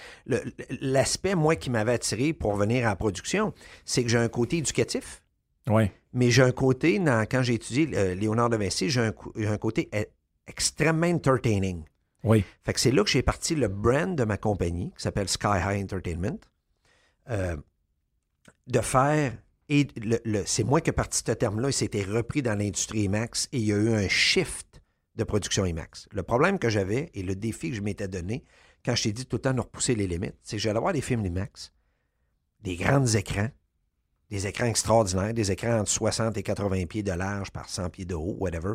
l'aspect, moi, qui m'avait attiré pour venir à la production, c'est que j'ai un côté éducatif. Oui. Mais j'ai un côté, quand j'ai étudié euh, Léonard de Vinci, j'ai un, côté e, extrêmement entertaining. Oui. Fait que c'est là que j'ai parti le brand de ma compagnie, qui s'appelle Sky High Entertainment, euh, de faire. Et le, c'est moi qui ai parti ce terme-là, et c'était repris dans l'industrie IMAX, et il y a eu un shift de production IMAX. Le problème que j'avais et le défi que je m'étais donné quand je t'ai dit tout le temps de repousser les limites, c'est que j'allais voir des films IMAX, des grands écrans, des écrans extraordinaires, des écrans entre 60 et 80 pieds de large par 100 pieds de haut, whatever,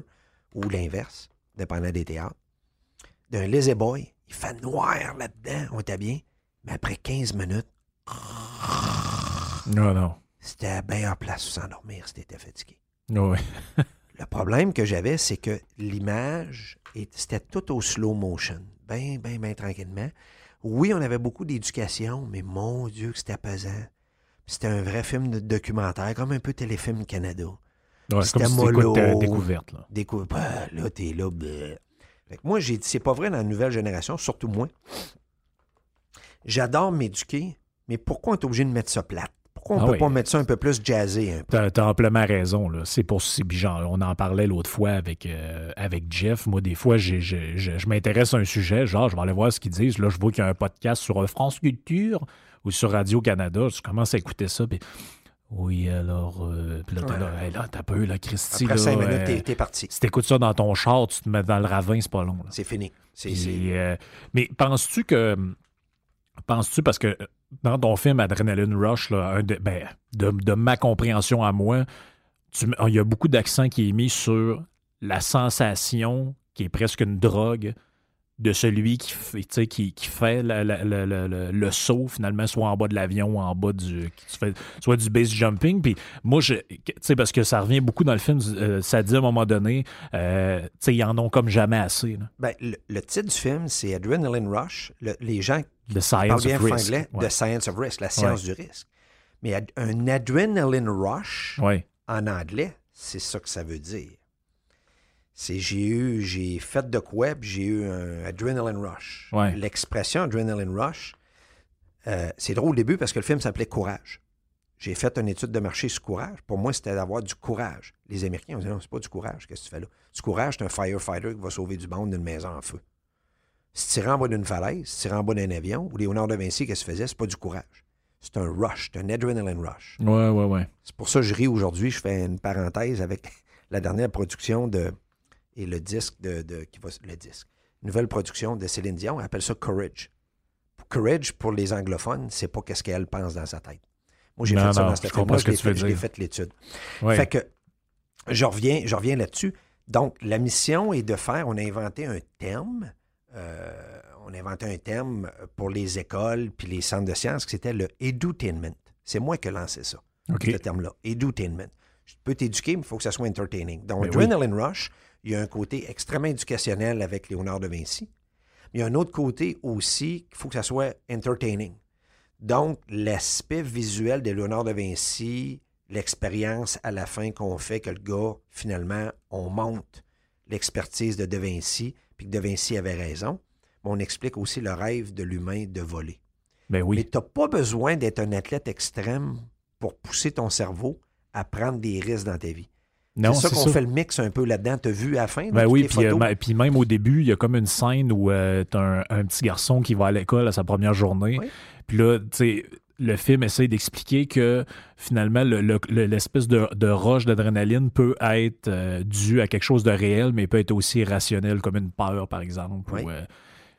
ou l'inverse, dépendant des théâtres. D'un Lazy Boy, il fait noir là-dedans, on était bien, mais après 15 minutes, non, non. C'était bien en place pour s'endormir si t'étais fatigué. Oui. Le problème que j'avais, c'est que l'image, c'était tout au slow motion, bien, bien, bien tranquillement. Oui, on avait beaucoup d'éducation, mais mon Dieu, que c'était pesant. C'était un vrai film de documentaire, comme un peu Téléfilm Canada. Ouais, c'était mollo. découverte. Là, bah, là t'es là. moi, j'ai dit, c'est pas vrai dans la nouvelle génération, surtout moi. J'adore m'éduquer, mais pourquoi on est obligé de mettre ça plate? Pourquoi on ne ah peut pas mettre ça un peu plus jazzé? Tu as, amplement raison. C'est pour genre, On en parlait l'autre fois avec, euh, avec Jeff. Moi, des fois, je m'intéresse à un sujet. Genre, je vais aller voir ce qu'ils disent. Là, je vois qu'il y a un podcast sur France Culture ou sur Radio-Canada. Je commence à écouter ça. oui, alors. Euh, puis là, t'as là, t'as peu, là, Christy. Après cinq minutes, euh, t'es, parti. Si t'écoutes ça dans ton char, tu te mets dans le ravin, c'est pas long. C'est fini. mais penses-tu que. Penses-tu, parce que dans ton film Adrenaline Rush, ben, de, ma compréhension à moi, il y a beaucoup d'accent qui est mis sur la sensation, qui est presque une drogue, de celui qui fait, qui, qui fait le saut, finalement, soit en bas de l'avion ou en bas du. soit du base jumping. Puis moi, je, parce que ça revient beaucoup dans le film, euh, ça dit à un moment donné, euh, ils en ont comme jamais assez. Ben, le, titre du film, c'est Adrenaline Rush. les gens The Science of Risk. Anglais, The Science of Risk, la science du risque. Mais un Adrenaline Rush, en anglais, c'est ça que ça veut dire c'est j'ai eu, j'ai fait de quoi, j'ai eu un adrenaline rush. L'expression adrenaline rush, euh, c'est drôle au début parce que le film s'appelait Courage. J'ai fait une étude de marché sur courage. Pour moi, c'était d'avoir du courage. Les Américains ont dit non, c'est pas du courage, qu'est-ce que tu fais là? Du courage, c'est un firefighter qui va sauver du monde d'une maison en feu. Si tu en bas d'une falaise, si tu en bas d'un avion, ou Léonard de Vinci, qu'est-ce que tu faisais? C'est pas du courage. C'est un rush, c'est un adrenaline rush. Ouais, ouais, ouais. C'est pour ça que je ris aujourd'hui. Je fais une parenthèse avec la dernière production de et le disque de, qui va, le disque. Nouvelle production de Céline Dion, on appelle ça Courage. Courage, pour les anglophones, c'est pas qu'est-ce qu'elle pense dans sa tête. Moi, j'ai fait ça dans cette film j'ai fait, l'étude. Fait que je reviens, je reviens là-dessus. Donc, la mission est de faire, on a inventé un terme, euh, on a inventé un terme pour les écoles puis les centres de sciences, c'était le edutainment. C'est moi qui ai lancé ça, ce terme-là, edutainment. Je peux t'éduquer, mais il faut que ça soit entertaining. Donc, Adrenaline Rush, il y a un côté extrêmement éducationnel avec Léonard de Vinci. Mais il y a un autre côté aussi qu'il faut que ça soit entertaining. Donc, l'aspect visuel de Léonard de Vinci, l'expérience à la fin qu'on fait, que le gars, finalement, on monte l'expertise de De Vinci, puis que De Vinci avait raison. Mais on explique aussi le rêve de l'humain de voler. Ben oui. Mais tu n'as pas besoin d'être un athlète extrême pour pousser ton cerveau à prendre des risques dans ta vie. C'est ça qu'on fait le mix un peu là-dedans. T'as vu à la fin? Ben oui, puis, euh, puis, même au début, il y a comme une scène où euh, t'as un, petit garçon qui va à l'école à sa première journée. Puis là, tu sais, le film essaie d'expliquer que finalement, l'espèce de, roche d'adrénaline peut être euh, due à quelque chose de réel, mais peut être aussi irrationnel, comme une peur, par exemple.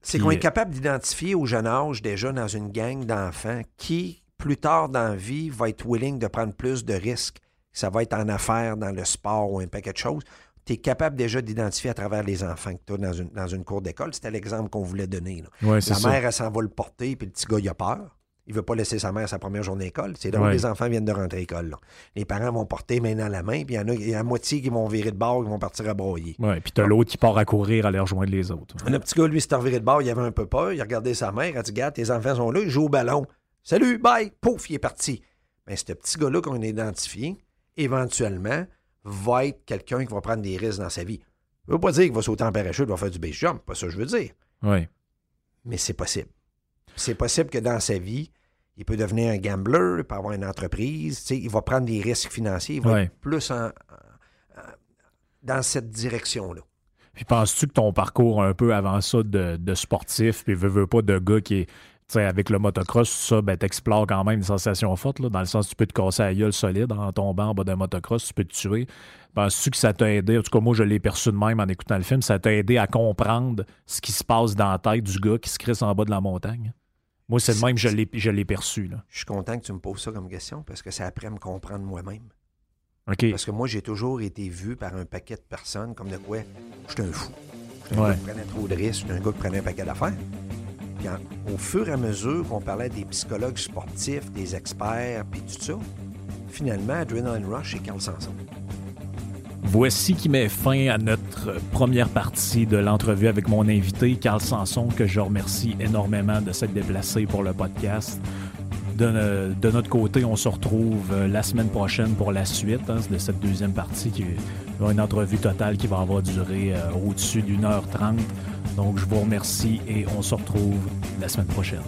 C'est qu'on est capable d'identifier au jeune âge, déjà dans une gang d'enfants, qui, plus tard dans la vie, va être willing de prendre plus de risques ça va être en affaires, dans le sport ou un paquet de choses. Tu es capable déjà d'identifier à travers les enfants que tu as dans une, dans une cour d'école. C'était l'exemple qu'on voulait donner. la mère, elle s'en va le porter, puis le petit gars, il a peur. Il veut pas laisser sa mère sa première journée d'école. C'est là où les enfants viennent de rentrer à l'école. Les parents vont porter main dans la main, puis il y en a, y a la moitié qui vont virer de bord, qui vont partir à broyer. Oui, puis tu as l'autre qui part à courir, à aller rejoindre les autres. Le petit gars, lui, s'est reviré de bord, il avait un peu peur, il a regardé sa mère, il a dit Regarde, tes enfants sont là, ils jouent au ballon. Salut, bye, pouf, il est parti. Mais ce petit gars-là qu'on a identifié, éventuellement, va être quelqu'un qui va prendre des risques dans sa vie. Ça ne veut pas dire qu'il va sauter en parachute, il va faire du base jump, pas ça que je veux dire. Oui. Mais c'est possible. C'est possible que dans sa vie, il peut devenir un gambler, il peut avoir une entreprise, il va prendre des risques financiers, il va être plus dans cette direction-là. Puis penses-tu que ton parcours un peu avant ça de, sportif, puis veux, veux pas de gars qui est avec le motocross, ça, ben, t'explores quand même une sensation forte, dans le sens que tu peux te casser la gueule solide en tombant en bas d'un motocross, tu peux te tuer. Penses-tu que ça t'a aidé, en tout cas moi je l'ai perçu de même en écoutant le film, ça t'a aidé à comprendre ce qui se passe dans la tête du gars qui se crisse en bas de la montagne? Moi, c'est le même je l'ai perçu. Là. Je suis content que tu me poses ça comme question parce que ça apprend à me comprendre moi-même. Parce que moi, j'ai toujours été vu par un paquet de personnes comme de quoi je suis un fou. Je suis un gars qui prenait trop de risques, je suis un gars qui prenait un paquet d'affaires au fur et à mesure qu'on parlait des psychologues sportifs, des experts, puis tout ça, finalement, Adrenaline Rush et Carl Sanson. Voici qui met fin à notre première partie de l'entrevue avec mon invité, Carl Sanson, que je remercie énormément de s'être déplacé pour le podcast. De, notre côté, on se retrouve la semaine prochaine pour la suite hein, de cette deuxième partie, qui une entrevue totale qui va avoir duré euh, au-dessus d'une heure trente. Donc, je vous remercie et on se retrouve la semaine prochaine.